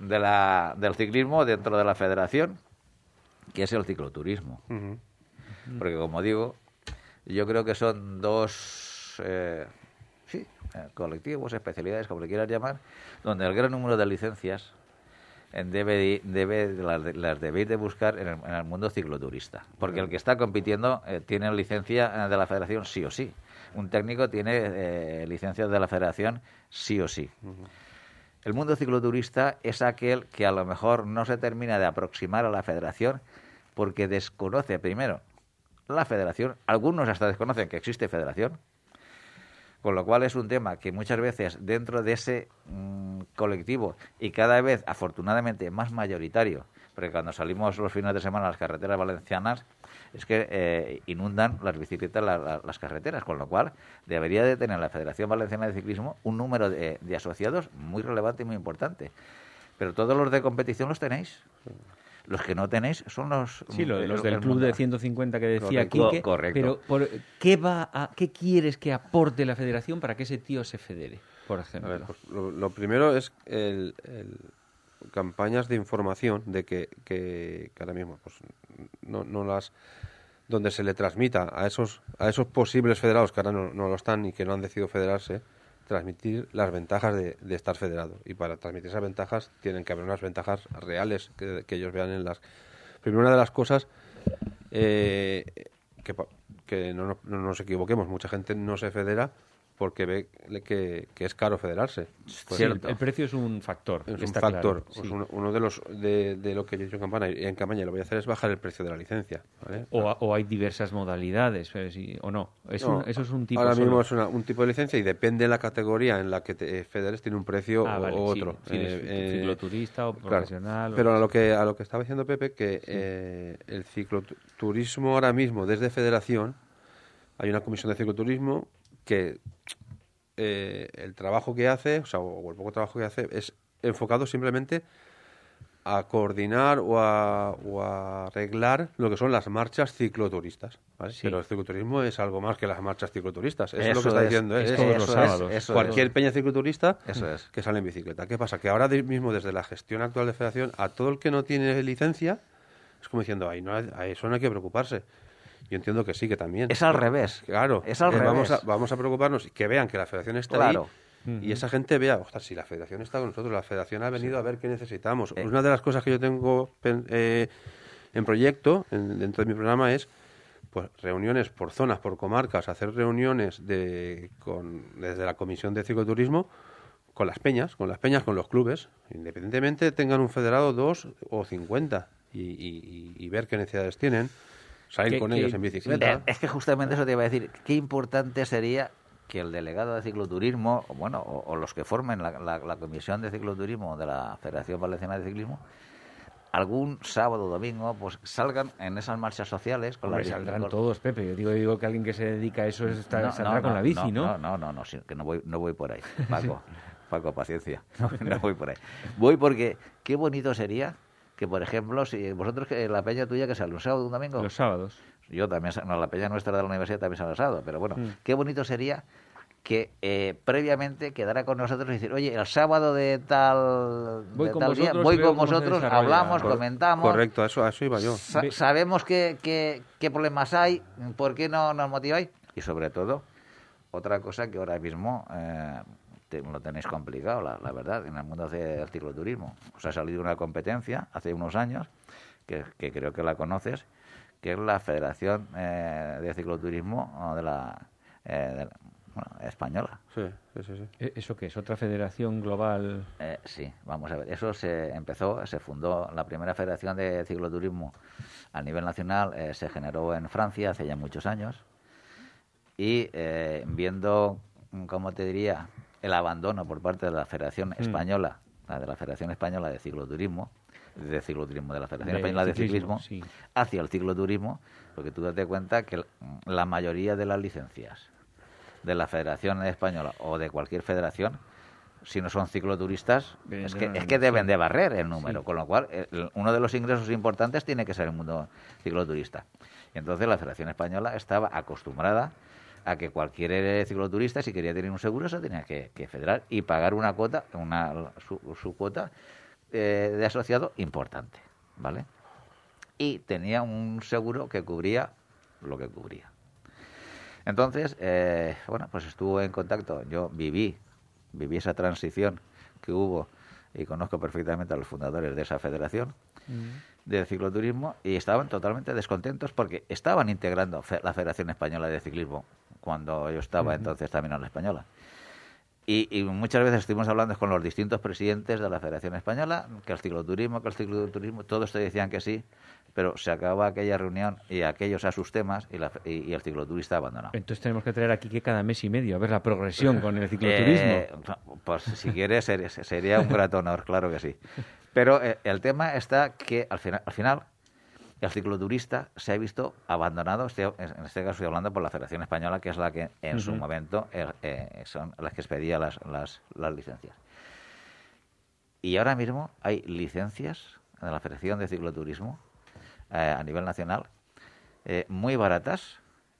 [SPEAKER 3] de la, del ciclismo dentro de la federación, que es el cicloturismo. Porque como digo, yo creo que son dos eh, sí, eh, colectivos, especialidades, como le quieras llamar, donde el gran número de licencias debe, debe las, las debéis de buscar en el, en el mundo cicloturista. Porque el que está compitiendo eh, tiene licencia eh, de la federación sí o sí. Un técnico tiene eh, licencia de la federación sí o sí. El mundo cicloturista es aquel que a lo mejor no se termina de aproximar a la federación porque desconoce primero la federación, algunos hasta desconocen que existe federación, con lo cual es un tema que muchas veces dentro de ese mm, colectivo y cada vez afortunadamente más mayoritario, porque cuando salimos los fines de semana a las carreteras valencianas es que eh, inundan las bicicletas la- las carreteras, con lo cual debería de tener la Federación Valenciana de Ciclismo un número de, de asociados muy relevante y muy importante. Pero todos los de competición los tenéis. Los que no tenéis son los...
[SPEAKER 5] Sí,
[SPEAKER 3] el-
[SPEAKER 5] los del
[SPEAKER 3] el
[SPEAKER 5] club de 150 que decía
[SPEAKER 3] Correcto,
[SPEAKER 5] Quique.
[SPEAKER 3] correcto.
[SPEAKER 5] Pero, por- ¿qué, va a- ¿qué quieres que aporte la federación para que ese tío se federe, por
[SPEAKER 6] A
[SPEAKER 5] ejemplo?
[SPEAKER 6] ver, pues lo, lo primero es el, el- campañas de información de que, que, que ahora mismo pues no, no las donde se le transmita a esos a esos posibles federados que ahora no, no lo están y que no han decidido federarse transmitir las ventajas de, estar federado. Y para transmitir esas ventajas tienen que haber unas ventajas reales que, que ellos vean en las primero una de las cosas eh, que, que no, nos- no nos equivoquemos. Mucha gente no se federa porque ve que, que es caro federarse Pues
[SPEAKER 5] el,
[SPEAKER 3] cierto.
[SPEAKER 5] el precio es un factor.
[SPEAKER 6] es un factor.
[SPEAKER 5] claro,
[SPEAKER 6] Pues
[SPEAKER 5] sí.
[SPEAKER 6] uno, uno de los de, de lo que yo he dicho en campaña y en campaña lo voy a hacer es bajar el precio de la licencia. ¿vale?
[SPEAKER 5] o, o hay diversas modalidades, sí, o no. Es
[SPEAKER 6] No,
[SPEAKER 5] un- eso es un tipo
[SPEAKER 6] Ahora
[SPEAKER 5] solo.
[SPEAKER 6] mismo es una- un tipo de licencia y depende de la categoría en la que te federes tiene un precio
[SPEAKER 5] Ah,
[SPEAKER 6] o,
[SPEAKER 5] vale,
[SPEAKER 6] o
[SPEAKER 5] sí,
[SPEAKER 6] otro.
[SPEAKER 5] sí,
[SPEAKER 6] Eh, eh,
[SPEAKER 5] cicloturista o
[SPEAKER 6] claro.
[SPEAKER 5] profesional. o-
[SPEAKER 6] Pero a lo que a lo que estaba diciendo Pepe que eh, el cicloturismo ahora mismo desde Federación hay una comisión de cicloturismo que eh, el trabajo que hace, o sea, o el poco trabajo que hace es enfocado simplemente a coordinar o a, o a arreglar lo que son las marchas cicloturistas. ¿vale? Pero el cicloturismo es algo más que las marchas cicloturistas. Eso, es lo que está
[SPEAKER 3] es,
[SPEAKER 6] diciendo. ¿eh?
[SPEAKER 3] es
[SPEAKER 6] Es
[SPEAKER 3] todos los sábados.
[SPEAKER 6] Cualquier peña cicloturista
[SPEAKER 3] Eso es.
[SPEAKER 6] que sale en bicicleta. ¿Qué pasa? Que ahora mismo desde la gestión actual de federación, a todo el que no tiene licencia, es como diciendo, ahí no hay- a eso no hay que preocuparse. Yo entiendo que sí, que también.
[SPEAKER 3] Es al revés.
[SPEAKER 6] Claro.
[SPEAKER 3] Es al
[SPEAKER 6] Eh, Vamos a,
[SPEAKER 3] revés.
[SPEAKER 6] vamos a preocuparnos y que vean que la federación está
[SPEAKER 3] Claro.
[SPEAKER 6] ahí y esa gente vea, ostras, si la federación está con nosotros, la federación ha venido a ver qué necesitamos.
[SPEAKER 3] Eh.
[SPEAKER 6] Una de las cosas que yo tengo pen- eh, en proyecto, en- dentro de mi programa, es pues reuniones por zonas, por comarcas, hacer reuniones de, con, desde la Comisión de Cicloturismo con las peñas, con las peñas, con los clubes, independientemente tengan un federado, dos o cincuenta, y, y- y- y ver qué necesidades tienen, salir
[SPEAKER 5] ¿Qué-
[SPEAKER 6] con ellos en bicicleta.
[SPEAKER 3] Es que justamente eso te iba a decir. Qué importante sería que el delegado de cicloturismo, o bueno, o, o los que formen la, la- la comisión de cicloturismo de la Federación Valenciana de Ciclismo, algún sábado o domingo, pues salgan en esas marchas sociales con
[SPEAKER 5] Hombre,
[SPEAKER 3] la
[SPEAKER 5] saldrán
[SPEAKER 3] con-
[SPEAKER 5] todos, Pepe. Yo digo, digo que alguien que se dedica a eso está,
[SPEAKER 3] No,
[SPEAKER 5] saldrá
[SPEAKER 3] no,
[SPEAKER 5] con
[SPEAKER 3] no,
[SPEAKER 5] la bici, ¿no?
[SPEAKER 3] No, no, no, que no voy, no voy por ahí, Paco. Paco, paciencia. No voy por ahí. Voy porque qué bonito sería que, por ejemplo, si vosotros, que la peña tuya que sale un sábado o un domingo,
[SPEAKER 5] Los sábados.
[SPEAKER 3] yo también, no, la peña nuestra de la universidad también sale el sábado, pero bueno,
[SPEAKER 5] Mm.
[SPEAKER 3] qué bonito sería que eh, previamente quedara con nosotros y decir, oye, el sábado de tal,
[SPEAKER 5] Voy
[SPEAKER 3] de
[SPEAKER 5] con
[SPEAKER 3] tal día,
[SPEAKER 5] vosotros
[SPEAKER 3] voy con vosotros, hablamos,
[SPEAKER 5] Cor-
[SPEAKER 3] comentamos.
[SPEAKER 6] Correcto, a eso, a eso iba yo.
[SPEAKER 3] Sa-
[SPEAKER 5] Ve-
[SPEAKER 3] sabemos qué, qué, qué problemas hay, por qué no nos motiváis. Y sobre todo, otra cosa que ahora mismo eh, te- lo tenéis complicado, la, la verdad, en el mundo del cicloturismo. Os ha salido una competencia hace unos años, que, que creo que la conoces, que es la Federación eh, de Cicloturismo de la, eh, de la- bueno, española.
[SPEAKER 6] Sí, sí, sí. sí.
[SPEAKER 5] Eh, ¿Eso qué es? ¿Otra federación global?
[SPEAKER 3] Eh, sí, vamos a ver. Eso se empezó, se fundó la primera federación de cicloturismo a nivel nacional, eh, se generó en Francia hace ya muchos años. Y eh, viendo, mm, ¿cómo te diría?, el abandono por parte de la Federación Española, la de la Federación Española de Cicloturismo, de Cicloturismo, de la Federación
[SPEAKER 5] De
[SPEAKER 3] Española de
[SPEAKER 5] ciclismo, sí.
[SPEAKER 3] hacia el cicloturismo, porque tú date cuenta que la mayoría de las licencias de la Federación Española o de cualquier federación, si no son cicloturistas, es que, es que deben de barrer el número,
[SPEAKER 5] Sí.
[SPEAKER 3] con lo cual el- uno de los ingresos importantes tiene que ser el mundo cicloturista. Entonces la Federación Española estaba acostumbrada a que cualquier cicloturista, si quería tener un seguro, se tenía que, que federar y pagar una cuota, una, su, su cuota eh, de asociado importante, ¿vale? Y tenía un seguro que cubría lo que cubría. Entonces, eh, bueno, pues estuvo en contacto. Yo viví, viví esa transición que hubo y conozco perfectamente a los fundadores de esa federación de cicloturismo y estaban totalmente descontentos porque estaban integrando la Federación Española de Ciclismo cuando yo estaba entonces también en la española. Y, y muchas veces estuvimos hablando con los distintos presidentes de la Federación Española, que el cicloturismo, que el cicloturismo, todos te decían que sí, pero se acababa aquella reunión y aquellos a sus temas y, la- y- y el cicloturista abandonado.
[SPEAKER 5] Entonces tenemos que traer aquí que cada mes y medio a ver la progresión con el cicloturismo.
[SPEAKER 3] Eh, pues si quieres ser- sería un grato honor, claro que sí. Pero eh, el tema está que al final, al final el cicloturista se ha visto abandonado, en este caso estoy hablando por la Federación Española, que es la que en su momento eh, eh, son las que expedía las, las, las licencias. Y ahora mismo hay licencias de la Federación de Cicloturismo eh, a nivel nacional eh, muy baratas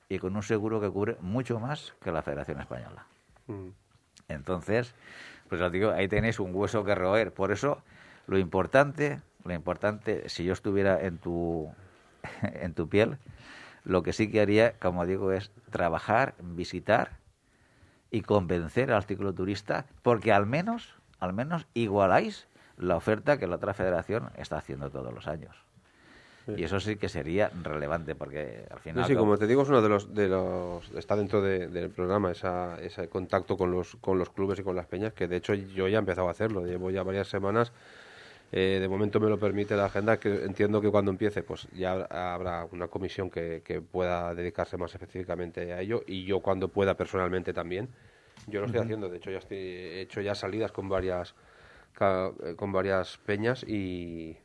[SPEAKER 3] y con un seguro que cubre mucho más que la Federación Española.
[SPEAKER 6] Mm.
[SPEAKER 3] Entonces, pues os digo, ahí tenéis un hueso que roer. Por eso, lo importante, lo importante, si yo estuviera en tu, en tu piel, lo que sí que haría, como digo, es trabajar, visitar y convencer al cicloturista, porque al menos, al menos igualáis la oferta que la otra federación está haciendo todos los años. Y eso sí que sería relevante, porque al
[SPEAKER 6] Sí,
[SPEAKER 3] final...
[SPEAKER 6] sí, como te digo, es uno de los, de los está dentro de- del programa esa, ese contacto con los, con los clubes y con las peñas, que de hecho yo ya he empezado a hacerlo, llevo ya varias semanas. Eh, de momento me lo permite la agenda, que entiendo que cuando empiece, pues ya habrá- una comisión que, que pueda dedicarse más específicamente a ello y yo cuando pueda personalmente también. Yo lo estoy haciendo, de hecho ya estoy, he hecho ya salidas con varias eh, con varias peñas y,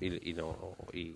[SPEAKER 6] y, y no y,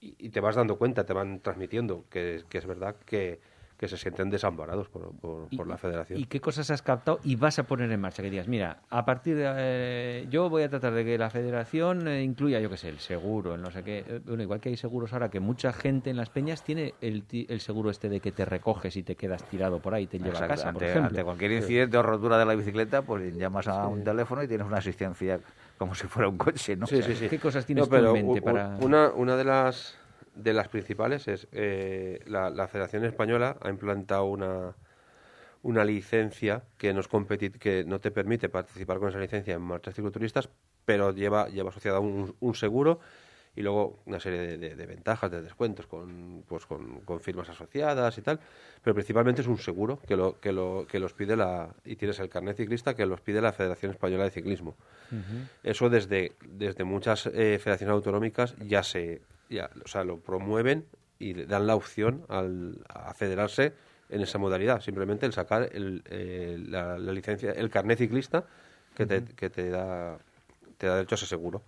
[SPEAKER 6] y- y te vas dando cuenta, te van transmitiendo que, que es verdad que, que se sienten desamparados por, por,
[SPEAKER 5] ¿Y-
[SPEAKER 6] por la federación.
[SPEAKER 5] ¿Y qué cosas has captado y vas a poner en marcha? Que digas, mira, a partir de... eh, yo voy a tratar de que la federación eh, incluya, yo qué sé, el seguro, el no sé qué. Eh, Bueno, igual que hay seguros ahora, que mucha gente en las peñas tiene el, ti- el seguro este de que te recoges y te quedas tirado por ahí y te lleva a casa, por
[SPEAKER 3] ante,
[SPEAKER 5] ejemplo.
[SPEAKER 3] ante cualquier incidente o rotura de la bicicleta, pues llamas a un teléfono y tienes una asistencia como si fuera un coche, ¿no?
[SPEAKER 6] Sí, sí, sí.
[SPEAKER 5] ¿Qué cosas tienes
[SPEAKER 6] No,
[SPEAKER 5] tú en mente
[SPEAKER 6] u-
[SPEAKER 5] para...?
[SPEAKER 6] Una, una de las de las principales es eh, la, la Federación Española ha implantado una una licencia que nos que no te permite participar con esa licencia en marchas cicloturistas, pero lleva lleva asociada un, un seguro y luego una serie de, de- de ventajas, de descuentos con, pues con, con firmas asociadas y tal, pero principalmente es un seguro que lo, que lo, que los pide la, y tienes el carnet ciclista que los pide la Federación Española de Ciclismo. Eso desde, desde muchas eh, federaciones autonómicas ya se, ya, o sea, lo promueven y le dan la opción al, a federarse en esa modalidad, simplemente el sacar el, eh, la, la licencia, el carnet ciclista que te, que te da te da derecho a ese seguro.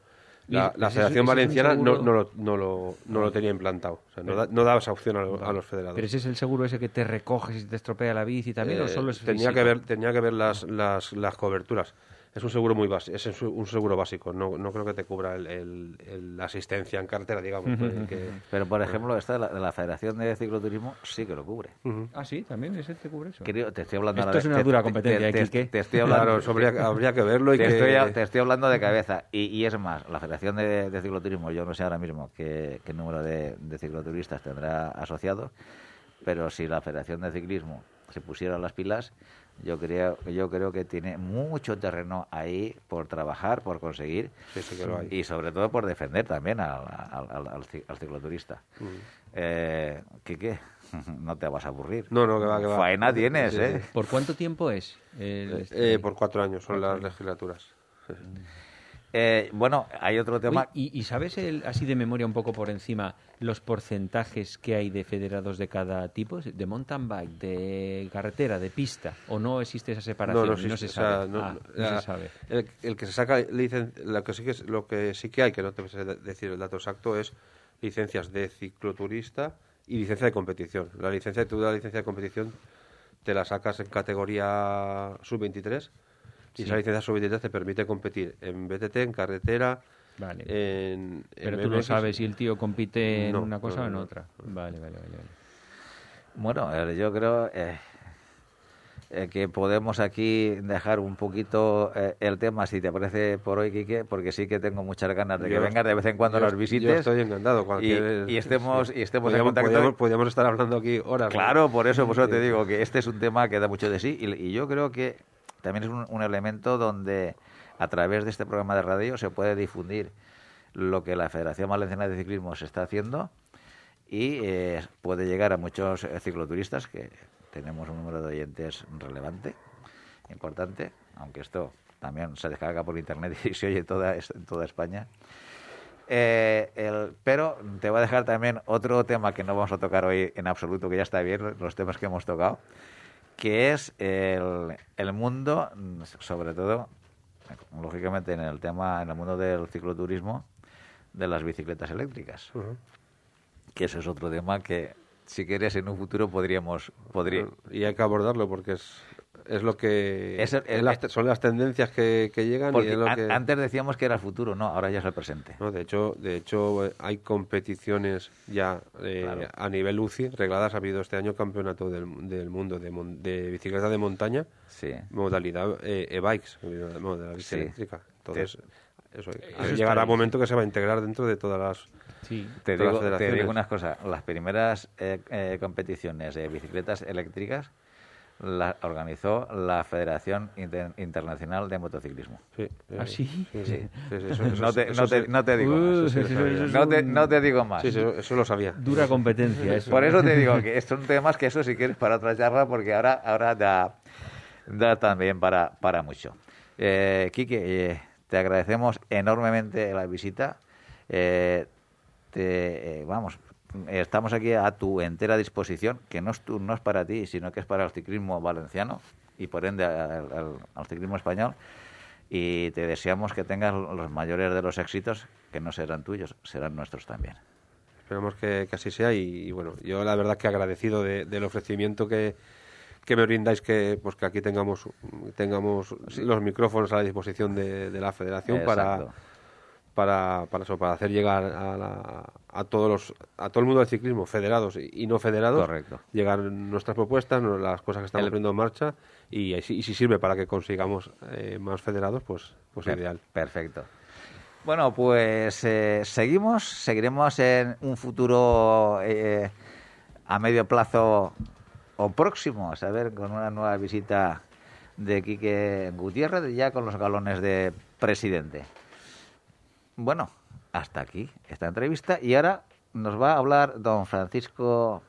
[SPEAKER 6] La, la Federación
[SPEAKER 5] es
[SPEAKER 6] Valenciana no, no, lo, no, lo, no lo tenía implantado, o sea, no, da, no daba esa opción a, lo- a los federados.
[SPEAKER 5] ¿Pero ese es el seguro ese que te recoges y te estropea la bici también o
[SPEAKER 6] Eh,
[SPEAKER 5] solo es
[SPEAKER 6] tenía
[SPEAKER 5] físico?
[SPEAKER 6] que ver tenía que ver las, las, las coberturas es un seguro muy básico es un seguro básico no, no creo que te cubra el, el- el- la asistencia en cartera digamos que-
[SPEAKER 3] Pero, por ejemplo, esta de la, de la Federación de Cicloturismo sí que lo cubre.
[SPEAKER 5] Ah, sí, también ese te cubre eso.
[SPEAKER 3] Creo- te estoy hablando
[SPEAKER 5] Esto
[SPEAKER 3] ahora
[SPEAKER 5] es
[SPEAKER 3] de-
[SPEAKER 5] una
[SPEAKER 3] te-
[SPEAKER 5] dura
[SPEAKER 3] te-
[SPEAKER 5] competencia,
[SPEAKER 3] te,
[SPEAKER 5] Quique.
[SPEAKER 3] te- te estoy hablando,
[SPEAKER 6] claro habría, habría que verlo y
[SPEAKER 3] te,
[SPEAKER 6] que
[SPEAKER 3] estoy, te estoy hablando de cabeza. Y, y es más, la Federación de, de Cicloturismo, yo no sé ahora mismo qué, qué número de, de cicloturistas tendrá asociados, pero si la Federación de Ciclismo se pusiera las pilas, yo creo, yo creo que tiene mucho terreno ahí por trabajar, por conseguir
[SPEAKER 6] Sí, sí que lo hay.
[SPEAKER 3] y sobre todo por defender también al, al, al- al ci- al cicloturista. Eh, Quique, no te vas a aburrir.
[SPEAKER 6] No, no, que va, que va.
[SPEAKER 3] Faena tienes,
[SPEAKER 6] Sí, sí.
[SPEAKER 3] ¿eh?
[SPEAKER 5] ¿Por cuánto tiempo es? el-
[SPEAKER 6] Eh,
[SPEAKER 5] este-
[SPEAKER 6] eh, por cuatro años son las legislaturas sí.
[SPEAKER 3] Eh, bueno, hay otro tema.
[SPEAKER 5] Y, sabes, el, así de memoria un poco por encima, los porcentajes que hay de federados de cada tipo? ¿De mountain bike, de carretera, de pista? ¿O no existe esa separación?
[SPEAKER 6] No, ah,
[SPEAKER 5] no,
[SPEAKER 6] no,
[SPEAKER 5] se, sabe.
[SPEAKER 6] No
[SPEAKER 5] se, sabe.
[SPEAKER 6] El, el, que se saca, lo, que sí que, lo que sí que hay, que no te voy a decir el dato exacto, es licencias de cicloturista y licencia de competición. La licencia, tú la licencia de competición te la sacas en categoría sub-23 y esa licencia sub-23 te permite competir en BTT, en carretera.
[SPEAKER 5] Vale. Pero tú no sabes si el tío compite en una cosa o en otra. Vale, vale, vale, vale.
[SPEAKER 3] Bueno, yo creo eh, eh, que podemos aquí dejar un poquito eh, el tema, si te parece por hoy, Quique, porque sí que tengo muchas ganas de que vengas de vez en cuando a las visites.
[SPEAKER 6] Yo estoy encantado.
[SPEAKER 3] Y, y, estemos, y estemos
[SPEAKER 6] podríamos, en
[SPEAKER 3] contacto.
[SPEAKER 6] Podríamos, estar hablando aquí horas.
[SPEAKER 3] Claro, por eso, por te digo que este es un tema que da mucho de sí y yo creo que también es un, elemento donde a través de este programa de radio se puede difundir lo que la Federación Valenciana de Ciclismo se está haciendo y eh, puede llegar a muchos eh, cicloturistas que tenemos un número de oyentes relevante, importante, aunque esto también se descarga por internet y se oye toda, en toda España. Eh, pero te voy a dejar también otro tema que no vamos a tocar hoy en absoluto, que ya está bien, los temas que hemos tocado, que es el, el mundo, sobre todo, lógicamente en el tema, en el mundo del cicloturismo, de las bicicletas eléctricas, que ese es otro tema que, si quieres, en un futuro podríamos... Podría,
[SPEAKER 6] Y hay que abordarlo porque es, es lo que.
[SPEAKER 3] Es el-
[SPEAKER 6] es las te- son las tendencias que, que llegan y es lo
[SPEAKER 3] an-
[SPEAKER 6] que.
[SPEAKER 3] antes decíamos que era el futuro, no, ahora ya es el presente.
[SPEAKER 6] No, de hecho, de hecho hay competiciones ya eh,
[SPEAKER 3] Claro.
[SPEAKER 6] a nivel UCI regladas. Ha habido este año campeonato del, del mundo de, mon- de bicicleta de montaña,
[SPEAKER 3] Sí.
[SPEAKER 6] modalidad eh, e-bikes,
[SPEAKER 3] Sí.
[SPEAKER 6] eléctrica. Entonces, eso, llegará un momento que se va a integrar dentro de todas las.
[SPEAKER 5] Sí.
[SPEAKER 3] Te digo, te digo unas cosas. Las primeras eh, eh, competiciones de bicicletas eléctricas las organizó la Federación Inter- Internacional de Motociclismo.
[SPEAKER 6] Sí,
[SPEAKER 5] ¿Ah, sí?
[SPEAKER 6] sí,
[SPEAKER 3] No te, digo
[SPEAKER 5] Uh,
[SPEAKER 3] más.
[SPEAKER 5] es
[SPEAKER 3] No te,
[SPEAKER 5] un-
[SPEAKER 3] no te digo más.
[SPEAKER 6] Sí, sí, eso lo sabía.
[SPEAKER 5] Dura competencia eso.
[SPEAKER 3] Por eso te digo que son temas que eso si quieres para otra charla, porque ahora, ahora da, da también para, para mucho. Eh, Quique, eh, te agradecemos enormemente la visita. Eh, te, eh, vamos, estamos aquí a tu entera disposición, que no es, tu- no es para ti, sino que es para el ciclismo valenciano y por ende al, al- al ciclismo español. Y te deseamos que tengas los mayores de los éxitos, que no serán tuyos, serán nuestros también.
[SPEAKER 6] esperamos que, que así sea y, y, bueno, yo la verdad que agradecido de- del ofrecimiento que, que me brindáis que pues que aquí tengamos tengamos los micrófonos a la disposición de, de la federación
[SPEAKER 3] Exacto.
[SPEAKER 6] para, para eso, para hacer llegar a, la- a todos los, a todo el mundo del ciclismo, federados y, y no federados,
[SPEAKER 3] Correcto.
[SPEAKER 6] llegar nuestras propuestas, las cosas que estamos
[SPEAKER 3] El-
[SPEAKER 6] poniendo en marcha y, si y si sirve para que consigamos eh, más federados, pues, pues
[SPEAKER 3] Per-
[SPEAKER 6] ideal.
[SPEAKER 3] Perfecto. Bueno, pues eh, seguimos, seguiremos en un futuro eh, a medio plazo o próximo, a saber, con una nueva visita de Quique Gutiérrez, ya con los galones de presidente. Bueno, hasta aquí esta entrevista y ahora nos va a hablar don Francisco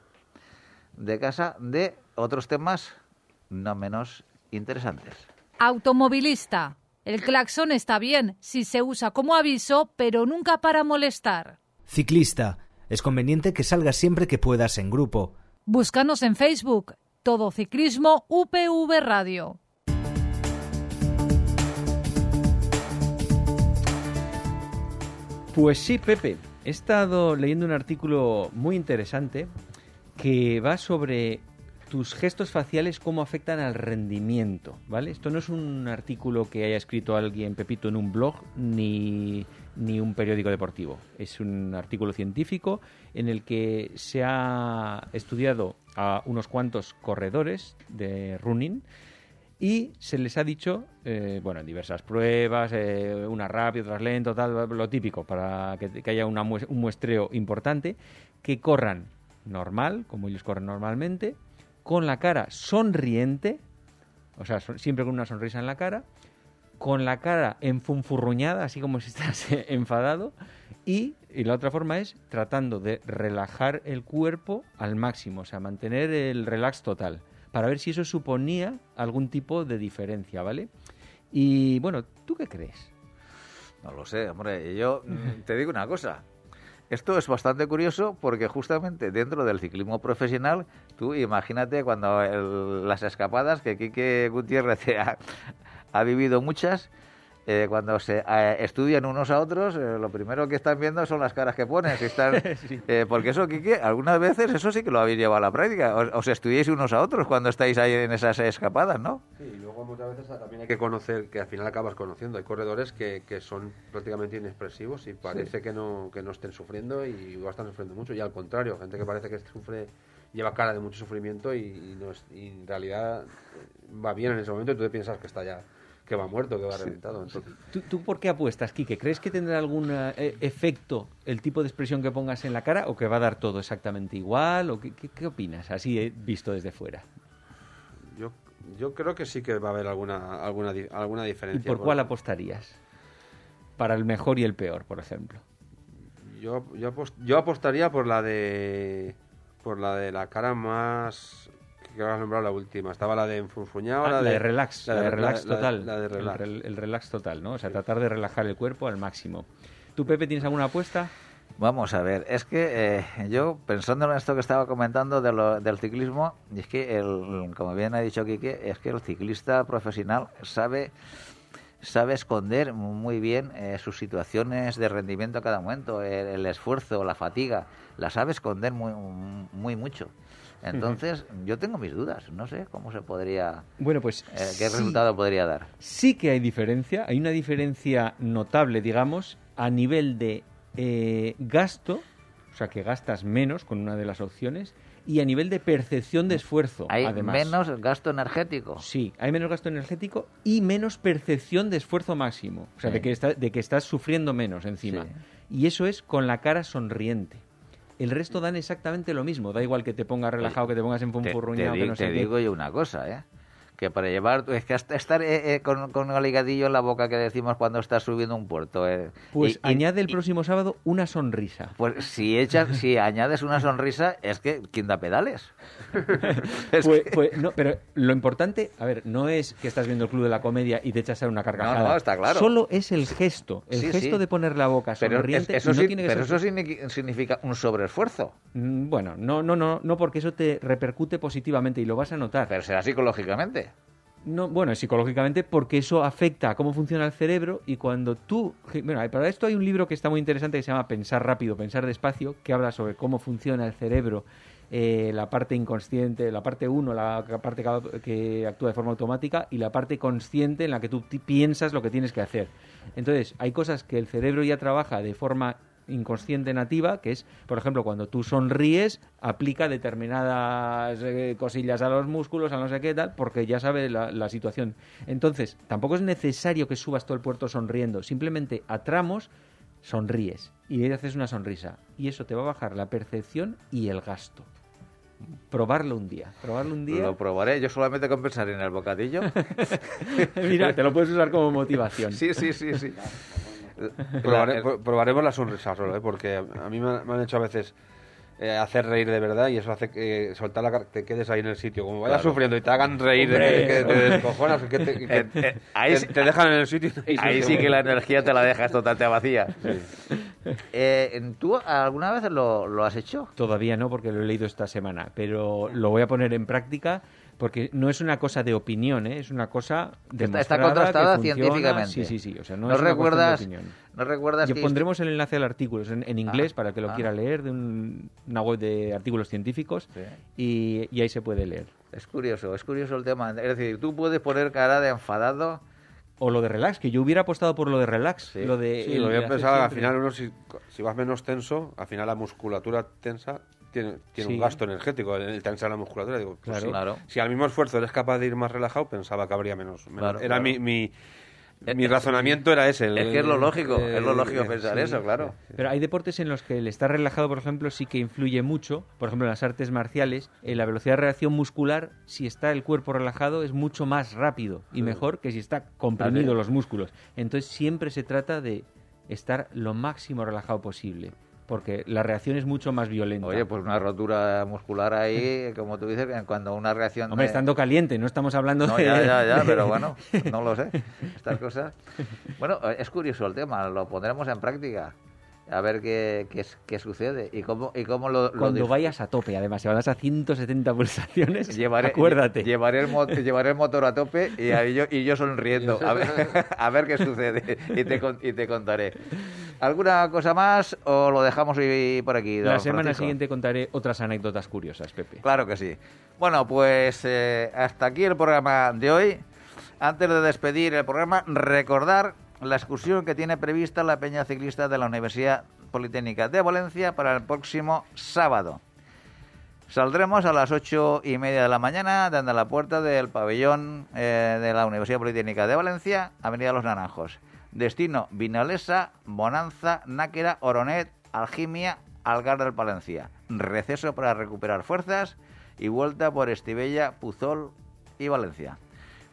[SPEAKER 3] de Casa de otros temas no menos interesantes.
[SPEAKER 1] Automovilista. El claxon está bien si se usa como aviso, pero nunca para molestar.
[SPEAKER 2] Ciclista. Es conveniente que salgas siempre que puedas en grupo.
[SPEAKER 1] Búscanos en Facebook. Todo Ciclismo UPV Radio.
[SPEAKER 5] Pues sí, Pepe. He estado leyendo un artículo muy interesante que va sobre tus gestos faciales cómo afectan al rendimiento, ¿vale? Esto no es un artículo que haya escrito alguien, Pepito, en un blog ni, ni un periódico deportivo. Es un artículo científico en el que se ha estudiado a unos cuantos corredores de running y se les ha dicho, eh, bueno, en diversas pruebas, eh, una rápida, otras lento, tal, lo típico, para que, haya una mues- un muestreo importante, que corran normal, como ellos corren normalmente, con la cara sonriente, o sea, siempre con una sonrisa en la cara, con la cara enfunfurruñada, así como si estás enfadado, y, y la otra forma es tratando de relajar el cuerpo al máximo, o sea, mantener el relax total, para ver si eso suponía algún tipo de diferencia, ¿vale? Y bueno, ¿tú qué crees?
[SPEAKER 3] No lo sé, hombre. Yo mm, te digo una cosa. Esto es bastante curioso porque justamente dentro del ciclismo profesional, tú imagínate cuando el- las escapadas, que Quique Gutiérrez ha, ha vivido muchas, eh, cuando se eh, estudian unos a otros, eh, lo primero que están viendo son las caras que ponen. si están, eh, porque eso, Quique, algunas veces eso sí que lo habéis llevado a la práctica. Os, os estudiáis unos a otros cuando estáis ahí en esas escapadas, ¿no?
[SPEAKER 6] Sí, y luego muchas veces también hay que conocer, que al final acabas conociendo. Hay corredores que, que son prácticamente inexpresivos y parece que, no, que no estén sufriendo y igual están sufriendo mucho. Y al contrario, gente que parece que sufre, lleva cara de mucho sufrimiento y, y no es- y en realidad eh, va bien en ese momento y tú te piensas que está ya, que va muerto, que va reventado. Entonces,
[SPEAKER 5] ¿Tú, tú por qué apuestas, Quique? ¿Crees que tendrá algún eh, efecto el tipo de expresión que pongas en la cara o que va a dar todo exactamente igual? ¿O qué, qué- qué opinas, así visto desde fuera?
[SPEAKER 6] yo, yo creo que sí que va a haber alguna, alguna, alguna
[SPEAKER 5] ¿Y
[SPEAKER 6] diferencia.
[SPEAKER 5] por cuál apostarías? Para el mejor y el peor, por ejemplo.
[SPEAKER 6] Yo, yo apostaría por la de por la de la cara más que has nombrado la última. Estaba la de enfunfuñado,
[SPEAKER 5] Ah,
[SPEAKER 6] la,
[SPEAKER 5] la de relax, la de relax
[SPEAKER 6] la-
[SPEAKER 5] total.
[SPEAKER 6] La, de
[SPEAKER 5] El
[SPEAKER 6] relax.
[SPEAKER 5] rel- El, relax total, ¿no? O sea, tratar de relajar el cuerpo al máximo. ¿Tú, Pepe, tienes alguna apuesta?
[SPEAKER 3] Vamos a ver, es que eh, yo pensando en esto que estaba comentando de lo- del ciclismo, y es que, el, como bien ha dicho Quique, es que el ciclista profesional sabe sabe esconder muy bien eh, sus situaciones de rendimiento a cada momento, el, el esfuerzo, la fatiga, la sabe esconder muy, muy mucho. Entonces, yo tengo mis dudas, no sé cómo se podría,
[SPEAKER 5] Bueno, pues
[SPEAKER 3] eh, qué
[SPEAKER 5] sí,
[SPEAKER 3] resultado podría dar.
[SPEAKER 5] sí que hay diferencia. Hay una diferencia notable, digamos, a nivel de eh, gasto, o sea, que gastas menos con una de las opciones, y a nivel de percepción de esfuerzo,
[SPEAKER 3] Hay
[SPEAKER 5] además.
[SPEAKER 3] menos gasto energético.
[SPEAKER 5] Sí, hay menos gasto energético y menos percepción de esfuerzo máximo. O sea,
[SPEAKER 3] Sí.
[SPEAKER 5] de, que está- de que estás sufriendo menos encima.
[SPEAKER 3] Sí.
[SPEAKER 5] Y eso es con la cara sonriente. El resto dan exactamente lo mismo. Da igual que te pongas relajado, que te pongas en
[SPEAKER 3] Te, te
[SPEAKER 5] funfurruñado, que no
[SPEAKER 3] te
[SPEAKER 5] sé qué.
[SPEAKER 3] digo yo una cosa, ¿eh? Que para llevar, es que hasta estar eh, eh, con, con el ligadillo en la boca que decimos cuando estás subiendo un puerto. eh,
[SPEAKER 5] Pues
[SPEAKER 3] y- y-
[SPEAKER 5] añade el
[SPEAKER 3] y-
[SPEAKER 5] próximo sábado una sonrisa.
[SPEAKER 3] Pues si echas, si añades una sonrisa, es que ¿quién da pedales? Es
[SPEAKER 5] Pues,
[SPEAKER 3] que-
[SPEAKER 5] pues, no, pero lo importante, a ver, no es que estás viendo el Club de la Comedia y te echas a una carcajada.
[SPEAKER 3] No, no, está claro.
[SPEAKER 5] Solo es el gesto. El
[SPEAKER 3] Sí,
[SPEAKER 5] gesto
[SPEAKER 3] sí.
[SPEAKER 5] de poner la boca
[SPEAKER 3] pero
[SPEAKER 5] sonriente.
[SPEAKER 3] eso,
[SPEAKER 5] y no
[SPEAKER 3] sí-
[SPEAKER 5] tiene que
[SPEAKER 3] pero
[SPEAKER 5] ser-
[SPEAKER 3] eso signi- significa un sobreesfuerzo.
[SPEAKER 5] Mm, Bueno, no, no, no, no, porque eso te repercute positivamente y lo vas a notar.
[SPEAKER 3] Pero será psicológicamente.
[SPEAKER 5] No, bueno, psicológicamente porque eso afecta a cómo funciona el cerebro y cuando tú... Bueno, para esto hay un libro que está muy interesante que se llama Pensar rápido, pensar despacio, que habla sobre cómo funciona el cerebro, eh, la parte inconsciente, la parte 1, la parte que actúa de forma automática y la parte consciente en la que tú piensas lo que tienes que hacer. Entonces, hay cosas que el cerebro ya trabaja de forma inconsciente nativa, que es, por ejemplo, cuando tú sonríes, aplica determinadas eh, cosillas a los músculos, a no sé qué tal, porque ya sabe la, situación. Entonces, tampoco es necesario que subas todo el puerto sonriendo, simplemente a tramos sonríes y haces una sonrisa. Y eso te va a bajar la percepción y el gasto. Probarlo un día. Probarlo un día.
[SPEAKER 3] Lo probaré. Yo solamente con pensar en el bocadillo.
[SPEAKER 5] Mira, te lo puedes usar como motivación.
[SPEAKER 3] Sí, sí, sí, sí.
[SPEAKER 6] probaremos la sonrisa solo, ¿eh? porque a mí me, han hecho a veces eh, hacer reír de verdad y eso hace que soltar la te quedes ahí en el sitio. Como vayas sufriendo y te hagan reír de que te descojonas, que te, que eh, ahí te, dejan en el sitio.
[SPEAKER 3] ahí sí que la energía te la dejas totalmente vacía. ¿Tú alguna vez lo, lo has hecho?
[SPEAKER 5] Todavía no, porque lo he leído esta semana, pero lo voy a poner en práctica porque no es una cosa de opinión, ¿eh? es una cosa de
[SPEAKER 3] está, está contrastada científicamente.
[SPEAKER 5] Sí, sí, sí. O sea, no,
[SPEAKER 3] ¿No
[SPEAKER 5] es
[SPEAKER 3] recuerdas,
[SPEAKER 5] de opinión.
[SPEAKER 3] ¿No recuerdas?
[SPEAKER 5] Yo pondremos el enlace al artículo en, inglés ah, para que lo ah. quiera leer de una web de artículos científicos y, y ahí se puede leer.
[SPEAKER 3] Es curioso, es curioso el tema. Es decir, tú puedes poner cara de enfadado
[SPEAKER 5] o lo de relax, que yo hubiera apostado por lo de relax. Lo de,
[SPEAKER 6] sí, lo había pensado, al final uno si, si, vas menos tenso, al final la musculatura tensa tiene, tiene un gasto energético el tensar la musculatura. Digo, pues claro, Si al mismo esfuerzo eres capaz de ir más relajado, pensaba que habría menos. era mi, mi mi razonamiento era ese.
[SPEAKER 3] es que es lo lógico, es lo lógico pensar eso, claro.
[SPEAKER 5] Pero hay deportes en los que el estar relajado, por ejemplo, sí que influye mucho. Por ejemplo, en las artes marciales, en la velocidad de reacción muscular, si está el cuerpo relajado, es mucho más rápido y mejor que si está comprimido los músculos. Entonces siempre se trata de estar lo máximo relajado posible porque la reacción es mucho más violenta.
[SPEAKER 3] Oye, pues una rotura muscular ahí, como tú dices, cuando una reacción...
[SPEAKER 5] Hombre, estando caliente, no estamos hablando
[SPEAKER 3] de... Ya, ya, ya, pero bueno, no lo sé, estas cosas. Bueno, es curioso el tema, lo pondremos en práctica a ver qué, qué, sucede y cómo, y cómo lo,
[SPEAKER 5] Cuando vayas a tope, además, si vas a 170 pulsaciones, llevaré, acuérdate.
[SPEAKER 3] Llevaré el, llevaré el motor a tope y, yo, y yo sonriendo, a ver, a ver qué sucede y te, y te contaré. ¿Alguna cosa más o lo dejamos por aquí?
[SPEAKER 5] La semana siguiente contaré otras anécdotas curiosas, Pepe.
[SPEAKER 3] Claro que sí. Bueno, pues eh, hasta aquí el programa de hoy. Antes de despedir el programa, recordar la excursión que tiene prevista la Peña Ciclista de la Universidad Politécnica de Valencia para el próximo sábado. Saldremos a las ocho y media de la mañana desde la puerta del pabellón eh, de la Universidad Politécnica de Valencia, Avenida Los Naranjos. Destino Vinalesa, Bonanza, Náquera, Oronet, Algimia, Algar del Palencia. Receso para recuperar fuerzas y vuelta por Estibella, Puzol y Valencia.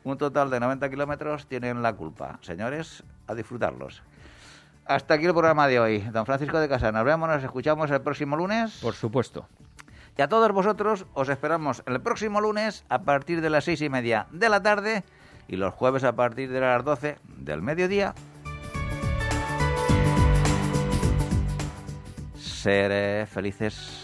[SPEAKER 3] Un total de 90 kilómetros tienen la culpa. Señores, a disfrutarlos. Hasta aquí el programa de hoy. Don Francisco de Casa, nos vemos, nos escuchamos el próximo lunes.
[SPEAKER 5] Por supuesto.
[SPEAKER 3] Y a todos vosotros os esperamos el próximo lunes a partir de las seis y media de la tarde y los jueves a partir de las doce del mediodía. Ser felices.